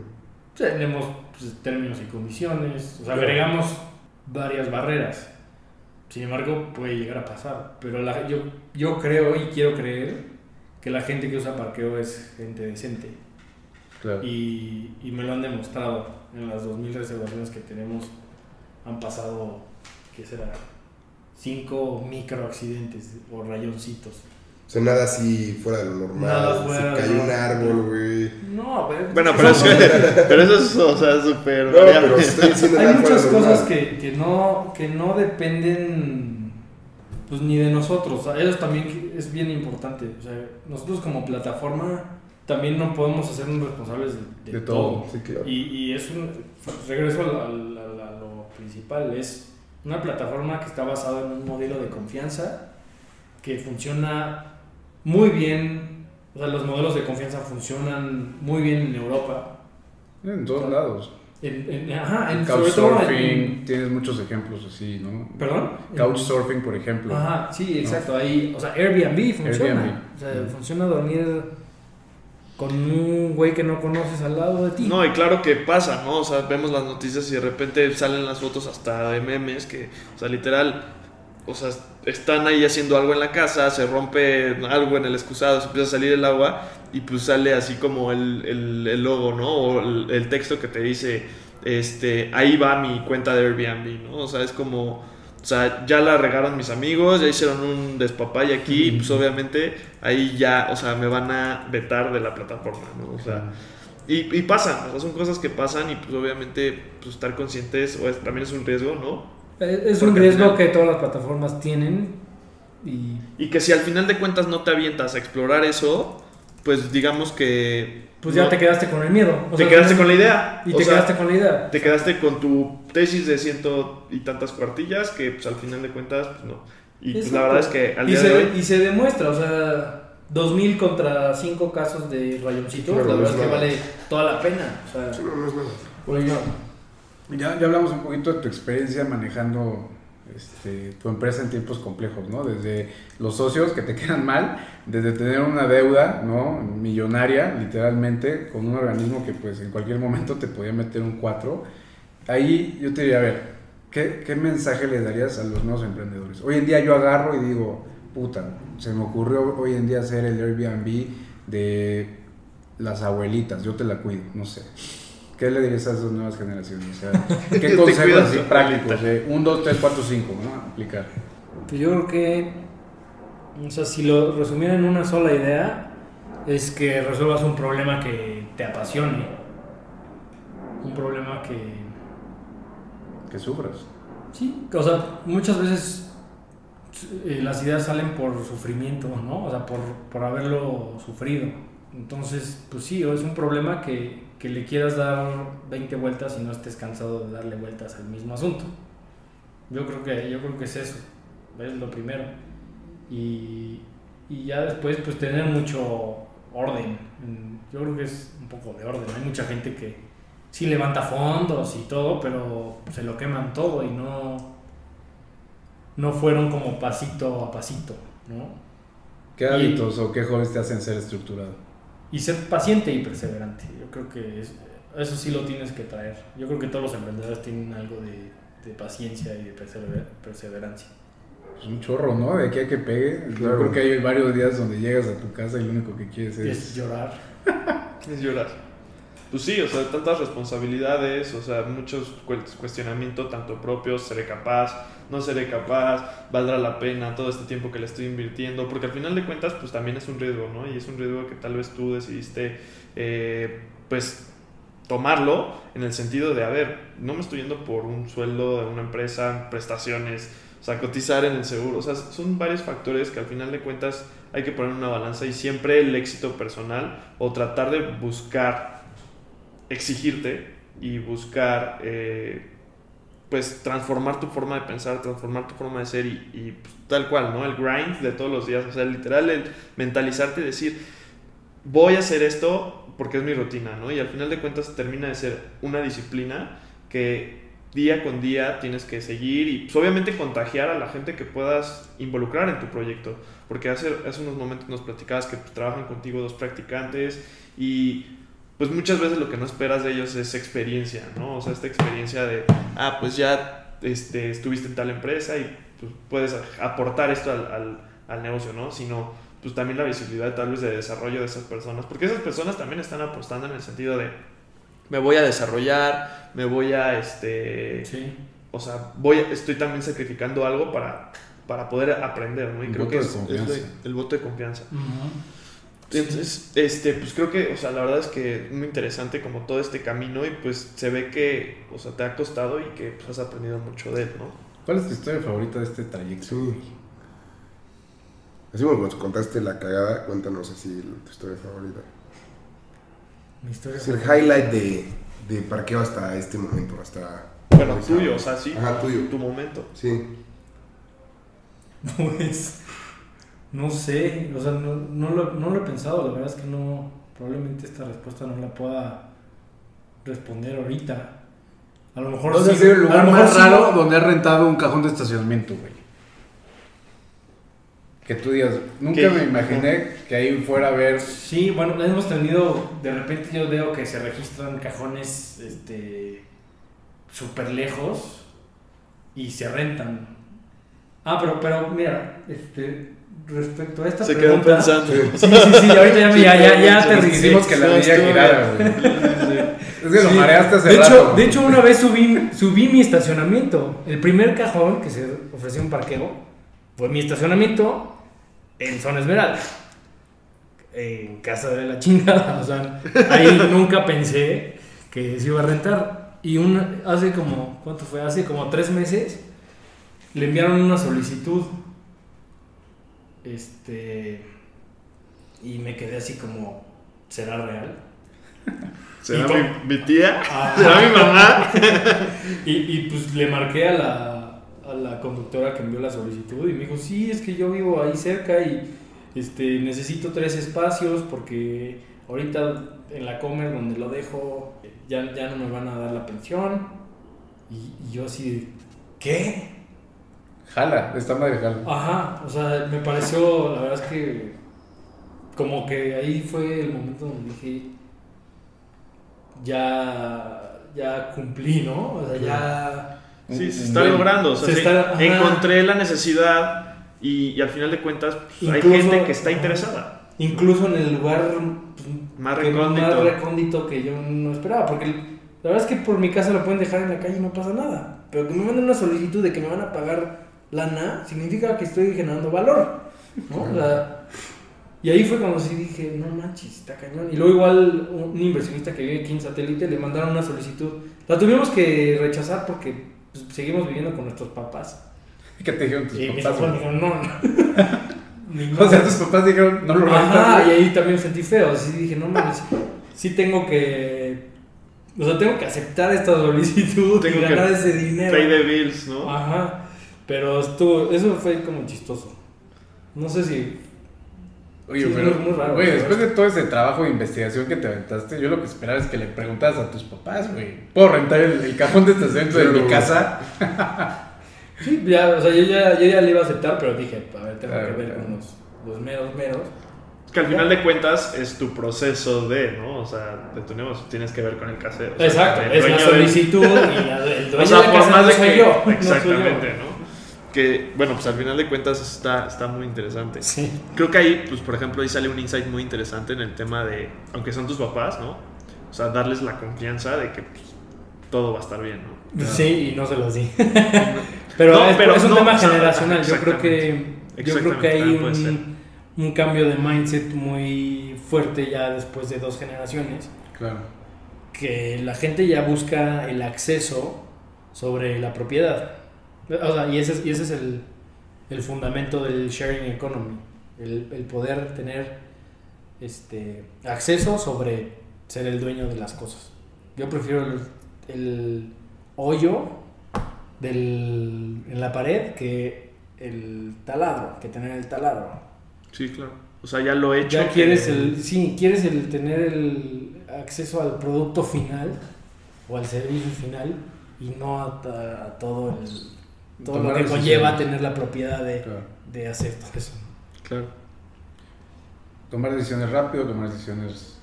Tenemos pues, términos y condiciones, o sea, agregamos varias barreras. Sin embargo, puede llegar a pasar. Pero la- yo, yo creo y quiero creer que la gente que usa parqueo es gente decente.
Claro.
Y, y me lo han demostrado. En las 2.000 reservaciones que tenemos han pasado, ¿qué será? Cinco micro accidentes o rayoncitos.
O sea, nada así fuera de lo normal.
Nada fuera
Se cayó un árbol, güey.
No, pero,
Bueno, pero, eso es, o sea, súper
No,
variable.
pero estoy diciendo
hay muchas cosas que, que no, que no dependen pues ni de nosotros. Eso también es bien importante. O sea, nosotros como plataforma también no podemos hacernos responsables de, de
De todo.
Sí, claro.
Y, y es un regreso al- a, lo principal, es una plataforma que está basada en un modelo de confianza que funciona muy bien, o sea, los modelos de confianza funcionan muy bien en Europa.
En todos lados.
En, en- ajá, en, sobre todo
Couchsurfing,
en-
tienes muchos ejemplos así, ¿no?
¿Perdón?
Couchsurfing, por ejemplo.
Ajá, sí, exacto. Ahí, o sea, Airbnb funciona.
Airbnb.
O sea,
Mm.
funciona dormir con un güey que no conoces al lado de ti.
No, y claro que pasa, ¿no? O sea, vemos las noticias y de repente salen las fotos hasta de memes que, o sea, literal, o sea, están ahí haciendo algo en la casa, se rompe algo en el excusado, se empieza a salir el agua y pues sale así como el, el- el logo, ¿no? O el, el texto que te dice, este, ahí va mi cuenta de Airbnb, ¿no? O sea, es como, o sea, ya la regaron mis amigos, ya hicieron un despapay aquí, y pues obviamente ahí ya, o sea, me van a vetar de la plataforma, ¿no? O sea... Y, y pasan, o sea, son cosas que pasan y pues obviamente pues, estar conscientes o es- también es un riesgo, ¿no?
Es, es un riesgo
final-
que todas las plataformas tienen y
Y que si al final de cuentas no te avientas a explorar eso, pues digamos que...
pues ya
no-
te quedaste con el miedo. O
te
sea,
quedaste con la idea.
Y
o
te
sea,
quedaste con la idea.
Te quedaste con tu tesis de ciento y tantas cuartillas que pues al final de cuentas pues no. Y pues, la verdad es que al
y
día
se,
de hoy...
y se demuestra, o sea, 2000 contra 5 casos de rayoncitos,
Claro,
la
no
verdad
es
es que vale toda la pena. O sea,
Sí, no, no es nada.
Oye, ya, ya hablamos un poquito de tu experiencia manejando este, tu empresa en tiempos complejos, ¿no? Desde los socios que te quedan mal, desde tener una deuda, ¿no? Millonaria, literalmente, con un organismo que pues en cualquier momento te podía meter un 4. Ahí yo te diría, a ver, ¿qué, ¿qué mensaje le darías a los nuevos emprendedores? Hoy en día yo agarro y digo, puta, se me ocurrió hoy en día hacer el Airbnb de las abuelitas, yo te la cuido, no sé. ¿Qué le dirías a esas nuevas generaciones? O sea, ¿Qué consejos así prácticos? De 1, 2, 3, 4, 5, ¿no? Aplicar.
pues yo creo que, o sea, si lo resumiera en una sola idea, es que resuelvas un problema que te apasione. Un problema que,
Que sufras.
Sí, o sea, muchas veces eh, las ideas salen por sufrimiento, ¿no? O sea, por, por haberlo sufrido. Entonces, pues sí, es un problema que, que le quieras dar 20 vueltas y no estés cansado de darle vueltas al mismo asunto. Yo creo que, yo creo que es eso, es lo primero. Y, y ya después, pues tener mucho orden. En- Yo creo que es un poco de orden. Hay mucha gente que, sí levanta fondos y todo, pero se lo queman todo y no, no fueron como pasito a pasito, ¿no?
¿Qué hábitos o qué hobbies te hacen ser estructurado?
Y ser paciente y perseverante. Yo creo que es- eso sí lo tienes que traer. Yo creo que todos los emprendedores tienen algo de, de paciencia y de persever- perseverancia.
Pues un chorro, ¿no? De aquí a que pegue. Yo creo que hay varios días donde llegas a tu casa y lo único que quieres
Es
es...
llorar.
Es llorar. Pues sí, o sea, tantas responsabilidades, o sea, muchos cu- cuestionamientos, tanto propios, seré capaz, no seré capaz, valdrá la pena todo este tiempo que le estoy invirtiendo, porque al final de cuentas, pues también es un riesgo, ¿no? Y es un riesgo que tal vez tú decidiste, eh, pues, tomarlo en el sentido de, a ver, no me estoy yendo por un sueldo de una empresa, prestaciones, o sea, cotizar en el seguro, o sea, son varios factores que al final de cuentas hay que poner una balanza y siempre el éxito personal o tratar de buscar, exigirte y buscar, eh, pues, transformar tu forma de pensar, transformar tu forma de ser y, pues, tal cual, ¿no? El grind de todos los días, o sea, literal, mentalizarte y decir, voy a hacer esto porque es mi rutina, ¿no? Y al final de cuentas termina de ser una disciplina que día con día tienes que seguir y pues, obviamente contagiar a la gente que puedas involucrar en tu proyecto. Porque hace, hace unos momentos nos platicabas que pues, trabajan contigo dos practicantes y pues muchas veces lo que no esperas de ellos es experiencia, ¿no? O sea, esta experiencia de, ah, pues ya este, estuviste en tal empresa y pues, puedes aportar esto al, al, al negocio, ¿no? Sino pues también la visibilidad tal vez de desarrollo de esas personas, porque esas personas también están apostando en el sentido de me voy a desarrollar, me voy a este
Sí.
o sea, voy estoy también sacrificando algo para para poder aprender, ¿no? Y
Un
creo
voto
que
de
es, el voto de confianza. Entonces, este, pues creo que, o sea, la verdad es que es muy interesante como todo este camino y pues se ve que, o sea, te ha costado y que pues, has aprendido mucho de él, ¿no?
¿Cuál es tu historia favorita de este trayecto?
Sí. Así como nos contaste la cagada, cuéntanos así tu historia favorita.
Mi historia.
Es el highlight de, de parqueo hasta este momento, hasta...
Bueno, tuyo, o sea, sí,
Ajá, tuyo.
tu momento.
Sí.
Pues. No sé. O sea, no, no, lo, no lo he pensado. La verdad es que no. Probablemente esta respuesta no la pueda responder ahorita. A lo mejor
¿Dónde ha
sí-
sido el
a
lugar
lo mejor
más
sí-
raro donde has rentado un cajón de estacionamiento, güey? Que tú digas, nunca
¿Qué?
me imaginé que ahí fuera a ver.
Sí, bueno, hemos tenido, de repente yo veo que se registran cajones, este, súper lejos y se rentan. Ah, pero, pero mira, este, respecto a esta
Se quedó
pregunta.
pensando.
Sí, sí, sí, ahorita ya, me-
Sí,
ya, ya, ya
sí,
aterricé.
Hicimos que la villa girara. Es que lo mareaste hace
de
rato.
hecho, de hecho, una vez subí, subí mi estacionamiento. El primer cajón que se ofreció un parqueo fue mi estacionamiento en Zona Esmeralda. En casa de la chingada. O sea, ahí nunca pensé que se iba a rentar. Y una, hace como, ¿cuánto fue? Hace como tres meses le enviaron una solicitud. Este. Y me quedé así como, ¿será real?
¿Será mi, mi tía?
Ah.
¿Será mi mamá?
Y, y, pues le marqué a la, a la conductora que envió la solicitud y me dijo, sí, es que yo vivo ahí cerca y este, necesito tres espacios porque ahorita en la comer donde lo dejo ya, ya no me van a dar la pensión. Y, y yo así, de, ¿qué?
Jala, esta madre jala.
Ajá, o sea, me pareció, la verdad es que como que ahí fue el momento donde dije, ya, ya cumplí, ¿no? O sea, ya...
Sí, se
Un
está logrando. O sea,
Se está-
encontré la necesidad y, y al final de cuentas pues, hay gente que está interesada.
Incluso en el lugar pues,
Más recóndito.
más recóndito que yo no esperaba. Porque la verdad es que por mi casa lo pueden dejar en la calle y no pasa nada. Pero que me manden una solicitud de que me van a pagar lana, significa que estoy generando valor. ¿no? O sea, y ahí fue cuando sí dije, no manches, está cañón. Y luego igual un inversionista que vive aquí en satélite le mandaron una solicitud. La tuvimos que rechazar porque pues, seguimos viviendo con nuestros papás.
¿Qué te dijeron tus
Y mis
papás? güey?
dijeron, no. Ni
O sea, tus papás dijeron, no lo
Ajá, y ahí también sentí feo. Así dije, no mames, sí tengo que. O sea, tengo que aceptar esta solicitud
Tengo
y
que
ganar ese dinero.
Pay the bills, ¿no?
Ajá. Pero estuvo, eso fue como chistoso. No sé si.
Oye,
Sí,
pero,
es muy raro,
güey, después de todo ese trabajo de investigación que te aventaste, yo lo que esperaba es que le preguntaras a tus papás, güey. ¿Puedo rentar el, el cajón de estacionamiento de mi casa?
Sí, ya, o sea, yo ya, yo ya le iba a aceptar, pero dije, a ver, tengo
Claro,
que ver
claro.
con los, los meros, meros.
Que al final de cuentas es tu proceso de, ¿no? O sea, de tu negocio tienes que ver con el casero. O sea,
Exacto,
el
es la
del-
solicitud y la, el dueño
O sea,
de
por
casa
más
no
de
soy
que.
yo.
Exactamente, ¿no? Que, bueno, pues al final de cuentas está, está muy interesante.
Sí.
Creo que ahí, pues por ejemplo, ahí sale un insight muy interesante en el tema de, aunque son tus papás, ¿no? O sea, darles la confianza de que pues, todo va a estar bien, ¿no?
Sí, y no se los di. pero,
No,
es,
pero
es un
no,
tema generacional. Yo creo que yo creo que hay un cambio de mindset muy fuerte ya después de dos generaciones.
Claro.
que la gente ya busca el acceso sobre la propiedad. O sea, y ese es, y ese es el, el fundamento del sharing economy, el, el poder tener este, acceso sobre ser el dueño de las cosas. Yo prefiero el, el hoyo del, en la pared que el taladro, que tener el taladro.
Sí, claro. O sea, ya lo he hecho.
Ya
que-
quieres el, sí, quieres el tener el acceso al producto final o al servicio final y no a, a- a todo el, todo lo que
decisiones.
conlleva tener la propiedad de,
Claro.
de hacer todo eso.
Claro.
Tomar decisiones rápido, tomar decisiones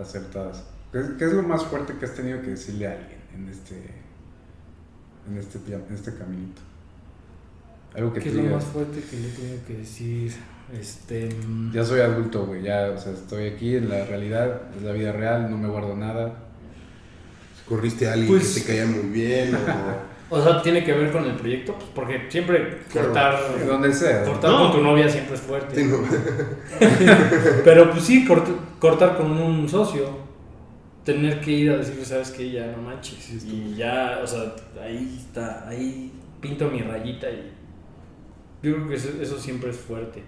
acertadas. ¿Qué, es- qué es lo más fuerte que has tenido que decirle a alguien en este, en este, en este caminito? Algo que
¿Qué es lo
digas,
más fuerte que le tengo que decir? Este, mm,
ya soy adulto, güey, ya, o sea, estoy aquí en la realidad, es la vida real, no me guardo nada.
¿Corriste a alguien
Pues-
que te caía muy bien? O...
o sea, tiene que ver con el proyecto, pues, porque siempre
Claro.
cortar,
Donde sea.
cortar
No.
con tu novia siempre es fuerte.
Sí, no.
Pero pues sí, cort- cortar con un socio, tener que ir a decirle, sabes que ya no manches. y ya, o sea, ahí está, ahí pinto mi rayita y yo creo que eso, eso siempre es fuerte.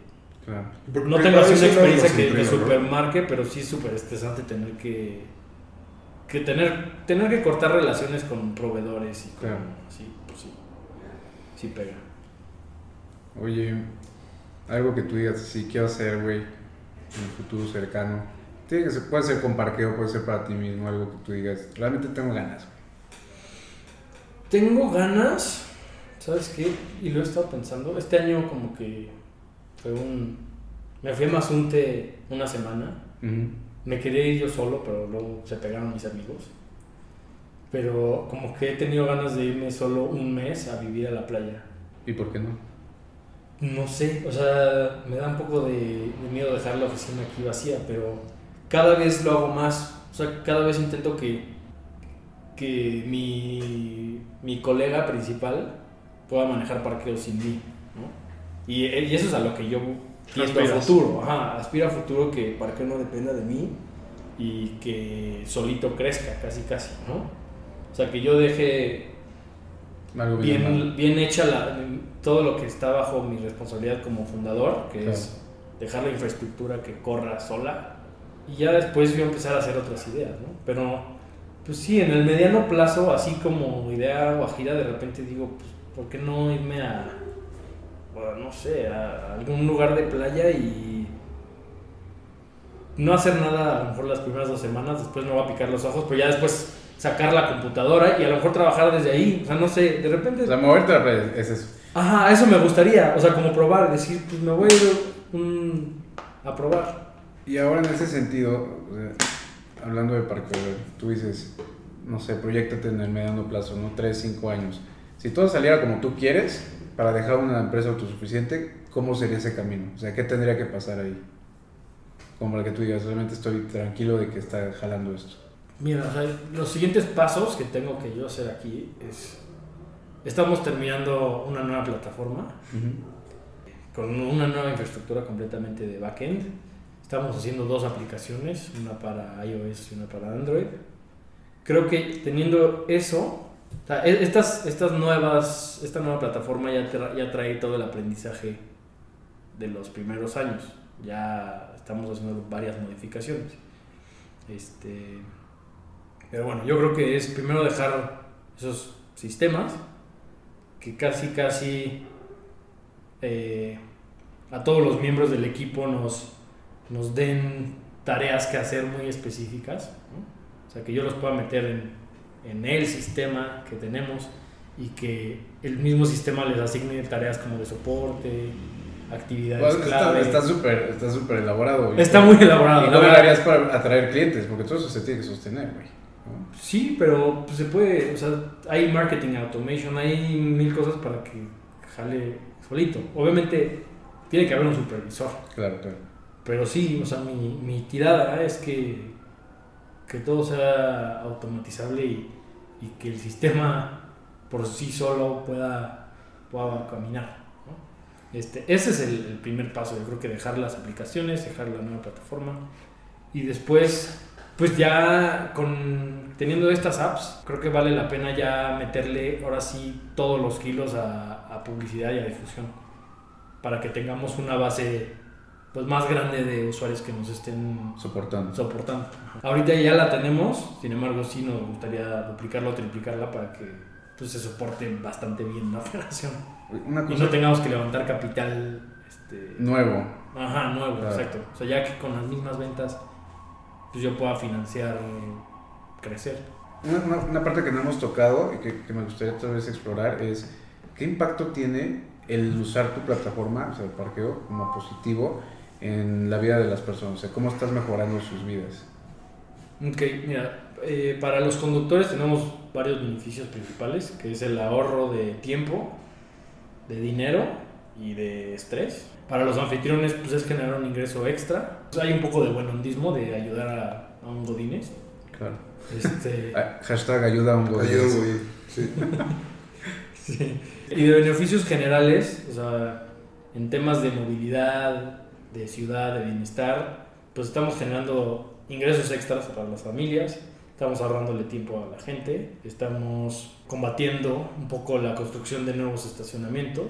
Claro.
No tengo así una experiencia que,
¿no?
supermarque, pero sí es súper estresante tener que, que tener, tener que cortar relaciones con proveedores y con,
Claro.
sí, pues sí, sí pega.
Oye, algo que tú digas, sí, quiero hacer, güey, en el futuro cercano. Tiene que ser- puede ser con parqueo, puede ser para ti mismo, algo que tú digas, realmente tengo ganas, güey.
Tengo ganas, ¿sabes qué? Y lo he estado pensando. Este año como que fue un... Me fui a Mazunte una semana. Me quería ir yo solo, pero luego se pegaron mis amigos. Pero como que he tenido ganas de irme solo un mes a vivir a la playa.
¿Y por qué no?
No sé, o sea, me da un poco de, de miedo dejar la oficina aquí vacía, pero cada vez lo hago más. O sea, cada vez intento que, que mi, mi colega principal pueda manejar parqueos sin mí, ¿no? Y, y eso es a lo que yo tiendo a futuro. Ajá, aspiro a futuro que parqueo no dependa de mí y que solito crezca, casi casi, ¿no? O sea, que yo deje
Algo bien.
bien, bien hecha la, todo lo que está bajo mi responsabilidad como fundador, que
Claro.
es dejar la infraestructura que corra sola y ya después yo empezar a hacer otras ideas, ¿no? Pero, pues sí, en el mediano plazo, así como idea guajira, de repente digo, pues, ¿por qué no irme a, no sé, a algún lugar de playa y no hacer nada a lo mejor las primeras dos semanas, después me voy a picar los ojos, pero ya después sacar la computadora y a lo mejor trabajar desde ahí, o sea, no sé, de repente...
O sea, moverte a es eso.
Ajá, eso me gustaría, o sea, como probar, decir, pues me voy a ir un- a probar.
Y ahora en ese sentido, o sea, hablando de parqueo, tú dices, no sé, proyectate en el mediano plazo, ¿no? 3, 5 años. Si todo saliera como tú quieres, para dejar una empresa autosuficiente, ¿cómo sería ese camino? O sea, ¿qué tendría que pasar ahí? Como para que tú digas, realmente estoy tranquilo de que está jalando esto.
Mira, o sea, los siguientes pasos que tengo que yo hacer aquí es, estamos terminando una nueva plataforma con una nueva infraestructura completamente de backend. Estamos haciendo dos aplicaciones, una para iOS y una para Android. Creo que teniendo eso, e- estas, estas nuevas, esta nueva plataforma ya, ya trae todo el aprendizaje de los primeros años. Ya estamos haciendo varias modificaciones. Este, pero bueno, yo creo que es primero dejar esos sistemas que casi, casi eh, a todos los miembros del equipo nos, nos den tareas que hacer muy específicas. O sea, que yo los pueda meter en, en el sistema que tenemos y que el mismo sistema les asigne tareas como de soporte, actividades
está
clave.
está súper está súper elaborado.
Está muy elaborado.
¿Y cómo lo harías para atraer clientes? Porque todo eso se tiene que sostener, güey. ¿no?
Sí, pero pues, se puede, o sea, hay marketing automation, hay mil cosas para que jale solito. Obviamente tiene que haber un supervisor,
Claro, claro.
pero sí, o sea, mi, mi tirada es que, que todo sea automatizable y, y que el sistema por sí solo pueda, pueda caminar. ¿no? Este, ese es el, el primer paso, yo creo que dejar las aplicaciones, dejar la nueva plataforma y después Pues ya con teniendo estas apps, creo que vale la pena ya meterle ahora sí todos los kilos a, a publicidad y a difusión. Para que tengamos una base pues más grande de usuarios que nos estén
Soportando.
soportando. Ahorita ya la tenemos, sin embargo sí nos gustaría duplicarla o triplicarla para que pues, se soporte bastante bien la operación.
Una
Y
cosa
no tengamos que levantar capital este,
nuevo.
Ajá, nuevo,
Claro.
exacto. O sea, ya que con las mismas ventas, pues yo pueda financiar crecer.
Una, una- una parte que no hemos tocado y que, que me gustaría tal vez explorar es qué impacto tiene el usar tu plataforma, o sea, el parqueo, como positivo en la vida de las personas. O sea, cómo estás mejorando sus vidas.
Ok, mira, eh, para los conductores tenemos varios beneficios principales, que es el ahorro de tiempo, de dinero y de estrés. Para los anfitriones, pues es generar un ingreso extra. Pues, hay un poco de buenondismo de ayudar a, a un godines.
Claro.
Este,
Ah, Hashtag ayuda a un
Ayuda,
gobierno.
güey. Sí.
Sí. Y de beneficios generales, o sea, en temas de movilidad, de ciudad, de bienestar, pues estamos generando ingresos extras para las familias, estamos ahorrándole tiempo a la gente, estamos combatiendo un poco la construcción de nuevos estacionamientos,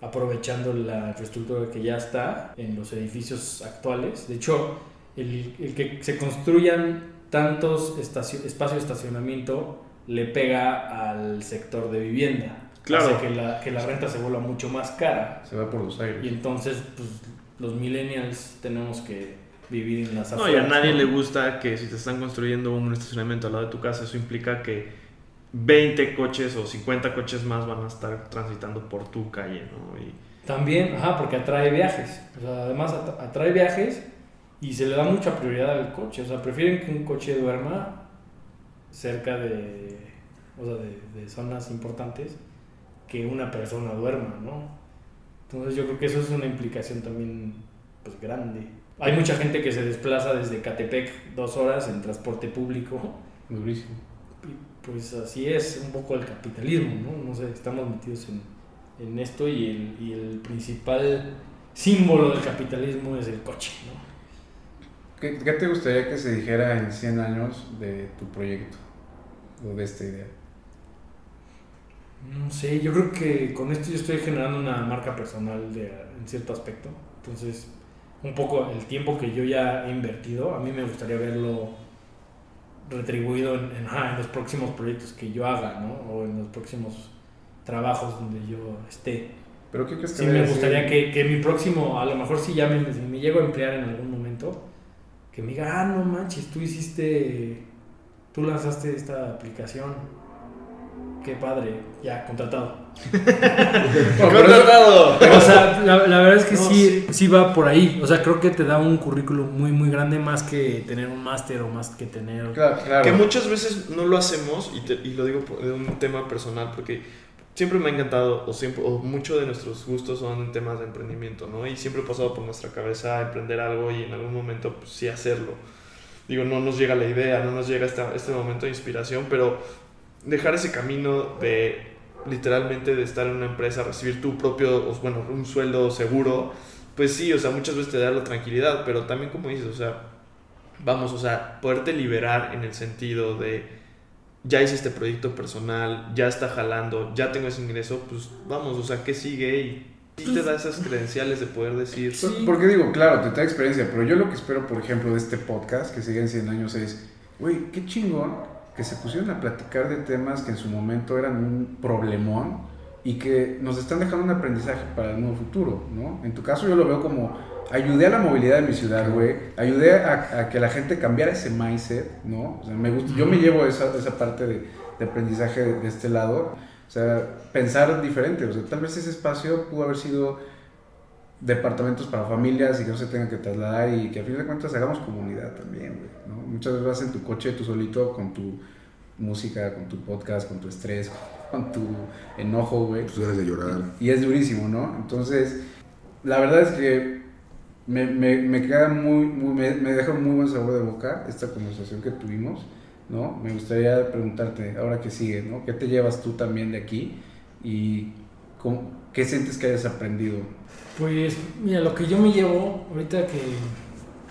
aprovechando la infraestructura que ya está en los edificios actuales. De hecho, el, el que se construyan tantos espacios de estacionamiento le pega al sector de vivienda.
Claro.
Hace que la, que la renta se vuelva mucho más cara.
Se va por los aires.
Y entonces, pues, los millennials tenemos que vivir en las
No, y a
afueras,
nadie
¿no?
le gusta que si te están construyendo un estacionamiento al lado de tu casa, eso implica que 20 coches o 50 coches más van a estar transitando por tu calle, ¿no? Y
También, ajá, porque atrae viajes. O sea, además at- atrae viajes y se le da mucha prioridad al coche. O sea, prefieren que un coche duerma cerca de, o sea, de, de zonas importantes que una persona duerma, ¿no? Entonces yo creo que eso es una implicación también, pues, grande. Hay mucha gente que se desplaza desde Catepec dos horas en transporte público.
Durísimo.
Pues así es un poco el capitalismo, ¿no? No sé, estamos metidos en, en esto y el, y el principal símbolo del capitalismo es el coche, ¿no?
¿Qué, qué te gustaría que se dijera en 100 años de tu proyecto o de esta idea?
No sé, yo creo que con esto yo estoy generando una marca personal de, en cierto aspecto. Entonces, un poco el tiempo que yo ya he invertido, a mí me gustaría verlo retribuido en, en, ajá, en los próximos proyectos que yo haga, ¿no? O en los próximos trabajos donde yo esté.
¿Pero qué crees que
Sí, me gustaría que, que mi próximo, a lo mejor si ya me, si me llego a emplear en algún momento, que me diga, ah, no manches, tú hiciste, tú lanzaste esta aplicación. Qué padre, ya, contratado.
¡Contratado!
O sea, la, la verdad es que
No,
sí, sí va por ahí. O sea, creo que te da un currículum muy, muy grande más que tener un máster o más que tener...
Claro, claro.
Que muchas veces no lo hacemos, y, te- y lo digo por- de un tema personal, porque siempre me ha encantado, o, siempre, o mucho de nuestros gustos son en temas de emprendimiento, ¿no? Y siempre ha pasado por nuestra cabeza emprender algo y en algún momento, pues sí hacerlo. Digo, no nos llega la idea, no nos llega esta, este momento de inspiración, pero dejar ese camino de literalmente de estar en una empresa, recibir tu propio, bueno, un sueldo seguro, pues sí, o sea, muchas veces te da la tranquilidad, pero también como dices, o sea, vamos, o sea, poderte liberar en el sentido de ya hice este proyecto personal, ya está jalando, ya tengo ese ingreso, pues vamos, o sea, ¿qué sigue? Y sí te da esas credenciales de poder decir,
Por- Porque digo, claro, te da experiencia, pero yo lo que espero, por ejemplo, de este podcast, que sigue en 100 años, es, güey, qué chingón que se pusieron a platicar de temas que en su momento eran un problemón y que nos están dejando un aprendizaje para el nuevo futuro, ¿no? En tu caso yo lo veo como, ayudé a la movilidad de mi ciudad, güey, ayudé a, a que la gente cambiara ese mindset, ¿no? O sea, me gusta, yo me llevo esa, esa parte de, de aprendizaje de, de este lado, o sea, pensar diferente, o sea, tal vez ese espacio pudo haber sido departamentos para familias y que no se tengan que trasladar y que a fin de cuentas hagamos comunidad también, güey, ¿no? Muchas veces vas en tu coche tú solito con tu música, con tu podcast, con tu estrés, con tu enojo, güey.
Tus ganas de llorar.
Y es durísimo, ¿no? Entonces, la verdad es que me, me, me queda muy, muy me, me deja muy buen sabor de boca esta conversación que tuvimos, ¿no? Me gustaría preguntarte, ahora que sigue, ¿no? ¿Qué te llevas tú también de aquí? Y qué sientes que hayas aprendido?
Pues, mira, lo que yo me llevo ahorita que,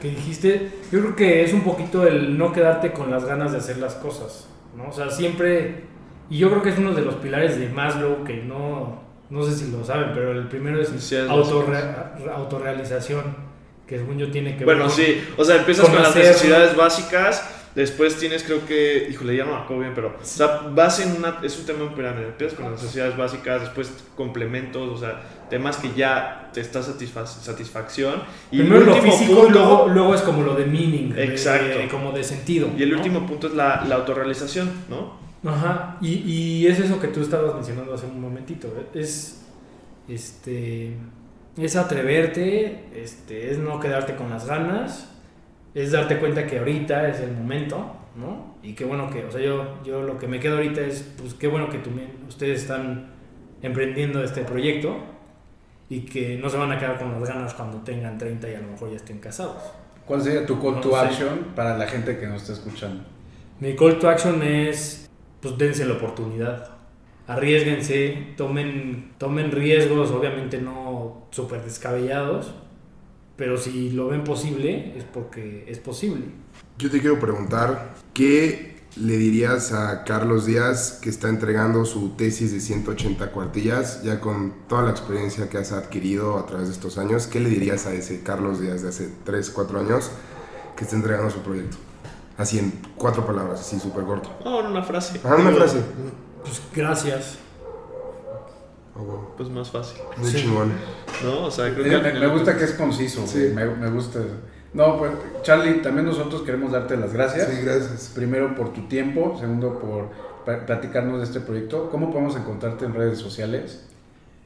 que dijiste, yo creo que es un poquito el no quedarte con las ganas de hacer las cosas, ¿no? O sea, siempre, y yo creo que es uno de los pilares de Maslow que no, no sé si lo saben, pero el primero es
Necesidades
autorre- autorrealización, que según yo tiene que ver
Bueno,
con-
sí, o sea, empiezas
con
con las necesidades básicas, después tienes, creo que, híjole, ya no me acuerdo bien, pero, o sea, vas en una, es un tema en pirámide, empiezas con las necesidades básicas, después complementos, o sea, temas que ya te está satisfa- satisfacción, y
Primero
el
lo
último
físico,
punto,
luego, luego es como lo de meaning,
Exacto.
de- como de sentido.
y el
¿no?
último punto es la, la autorrealización, ¿no?
Ajá, y, y es eso que tú estabas mencionando hace un momentito, ¿eh? es este es atreverte, este, es no quedarte con las ganas, es darte cuenta que ahorita es el momento, ¿no? Y qué bueno que, o sea, yo, yo lo que me quedo ahorita es, pues qué bueno que tú ustedes están emprendiendo este proyecto y que no se van a quedar con las ganas cuando tengan 30 y a lo mejor ya estén casados.
¿Cuál sería tu call
No
to
sé.
action para la gente que nos está escuchando?
Mi call to action es, pues dense la oportunidad, arriesguense, tomen, tomen riesgos, obviamente no súper descabellados, pero si lo ven posible es porque es posible.
Yo te quiero preguntar, ¿qué le dirías a Carlos Díaz que está entregando su tesis de 180 cuartillas, ya con toda la experiencia que has adquirido a través de estos años? ¿Qué le dirías a ese Carlos Díaz de hace 3, 4 años que está entregando su proyecto? Así en cuatro palabras, así súper corto.
No, en una frase.
Ah, una frase.
Pues gracias.
Oh.
Pues más fácil,
Muy
Sí.
chingón.
¿no? O sea, creo que
Me, gusta que es conciso,
Sí.
me, me gusta. No, pues Charlie, también nosotros queremos darte las gracias.
Sí, gracias.
Primero por tu tiempo, segundo por platicarnos de este proyecto. ¿Cómo podemos encontrarte en redes sociales?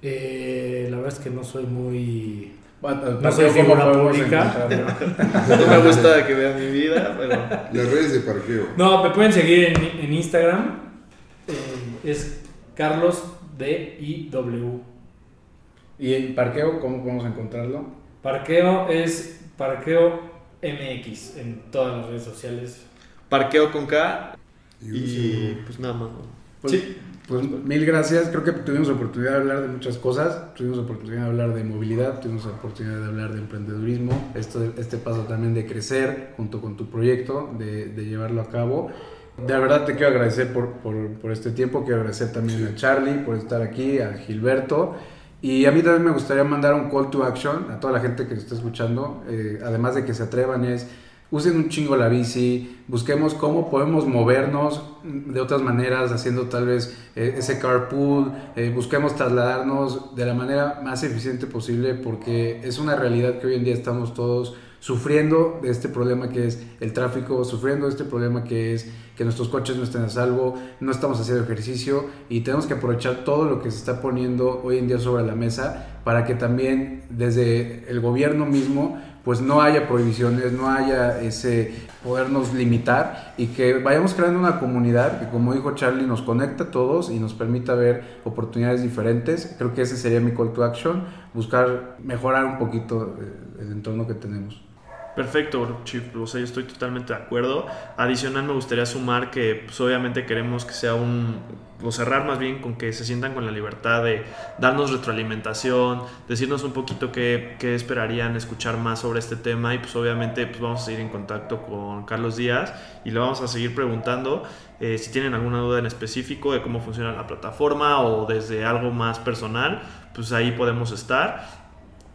Eh, la verdad es que no soy muy...
Bueno,
No soy
¿cómo
figura pública.
No me gusta que vean mi vida, pero...
Las redes de parqueo.
No, me pueden seguir en, en Instagram, eh, es Carlos D-I-W.
¿Y en parqueo cómo podemos encontrarlo?
Parqueo es Parqueo MX en todas las redes sociales.
Parqueo con K y
Y
pues nada más. ¿no?
Pues,
Sí.
pues mil gracias. Creo que tuvimos oportunidad de hablar de muchas cosas. Tuvimos oportunidad de hablar de movilidad, tuvimos oportunidad de hablar de emprendedurismo. Esto, este paso también de crecer junto con tu proyecto, de, de llevarlo a cabo. De verdad te quiero agradecer por, por, por este tiempo. Quiero agradecer también a Charlie por estar aquí, a Gilberto. Y a mí también me gustaría mandar un call to action a toda la gente que está escuchando. eh, además de que se atrevan, es usen un chingo la bici, busquemos cómo podemos movernos de otras maneras, haciendo tal vez eh, ese carpool, eh, busquemos trasladarnos de la manera más eficiente posible porque es una realidad que hoy en día estamos todos sufriendo de este problema que es el tráfico, sufriendo de este problema que es que nuestros coches no estén a salvo, no estamos haciendo ejercicio y tenemos que aprovechar todo lo que se está poniendo hoy en día sobre la mesa para que también desde el gobierno mismo pues no haya prohibiciones, no haya ese podernos limitar y que vayamos creando una comunidad que como dijo Charlie nos conecta a todos y nos permita ver oportunidades diferentes. Creo que ese sería mi call to action, buscar mejorar un poquito eh, el entorno que tenemos.
Perfecto, Chip. O yo estoy totalmente de acuerdo. Adicional, me gustaría sumar que, pues, obviamente, queremos que sea un. O cerrar más bien con que se sientan con la libertad de darnos retroalimentación, decirnos un poquito qué, qué esperarían escuchar más sobre este tema. Y, pues, obviamente, pues, vamos a seguir en contacto con Carlos Díaz y le vamos a seguir preguntando eh, si tienen alguna duda en específico de cómo funciona la plataforma o desde algo más personal, pues ahí podemos estar.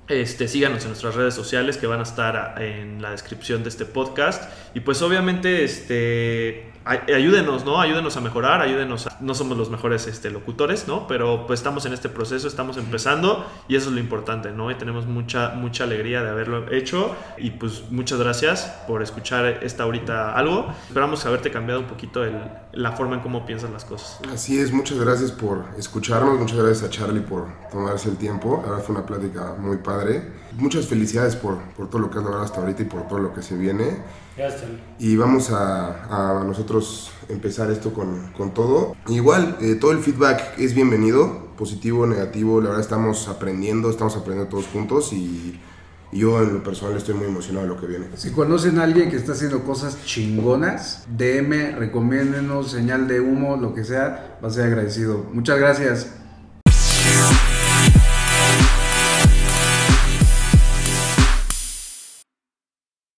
Este, síganos en nuestras redes sociales que van a estar en la descripción de este podcast. Y pues obviamente este, ay- ayúdenos, ¿no? Ayúdenos a mejorar, ayúdenos a... No somos los mejores este, locutores, ¿no? Pero pues estamos en este proceso, estamos empezando y eso es lo importante, ¿no? Y tenemos mucha, mucha alegría de haberlo hecho. Y pues muchas gracias por escuchar esta ahorita algo. Esperamos haberte cambiado un poquito el- la forma en cómo piensas las cosas.
Así es, muchas gracias por escucharnos, muchas gracias a Charlie por tomarse el tiempo, ahora fue una plática muy padre. Muchas felicidades por, por todo lo que has logrado hasta ahorita y por todo lo que se viene.
Gracias, Charlie.
Y vamos a, a nosotros empezar esto con, con todo. Igual, eh, todo el feedback es bienvenido, positivo, negativo, la verdad estamos aprendiendo, estamos aprendiendo todos juntos y yo en lo personal estoy muy emocionado de lo que viene.
Si conocen a alguien que está haciendo cosas chingonas, DM, recomiéndenos, señal de humo, lo que sea, va a ser agradecido. Muchas gracias.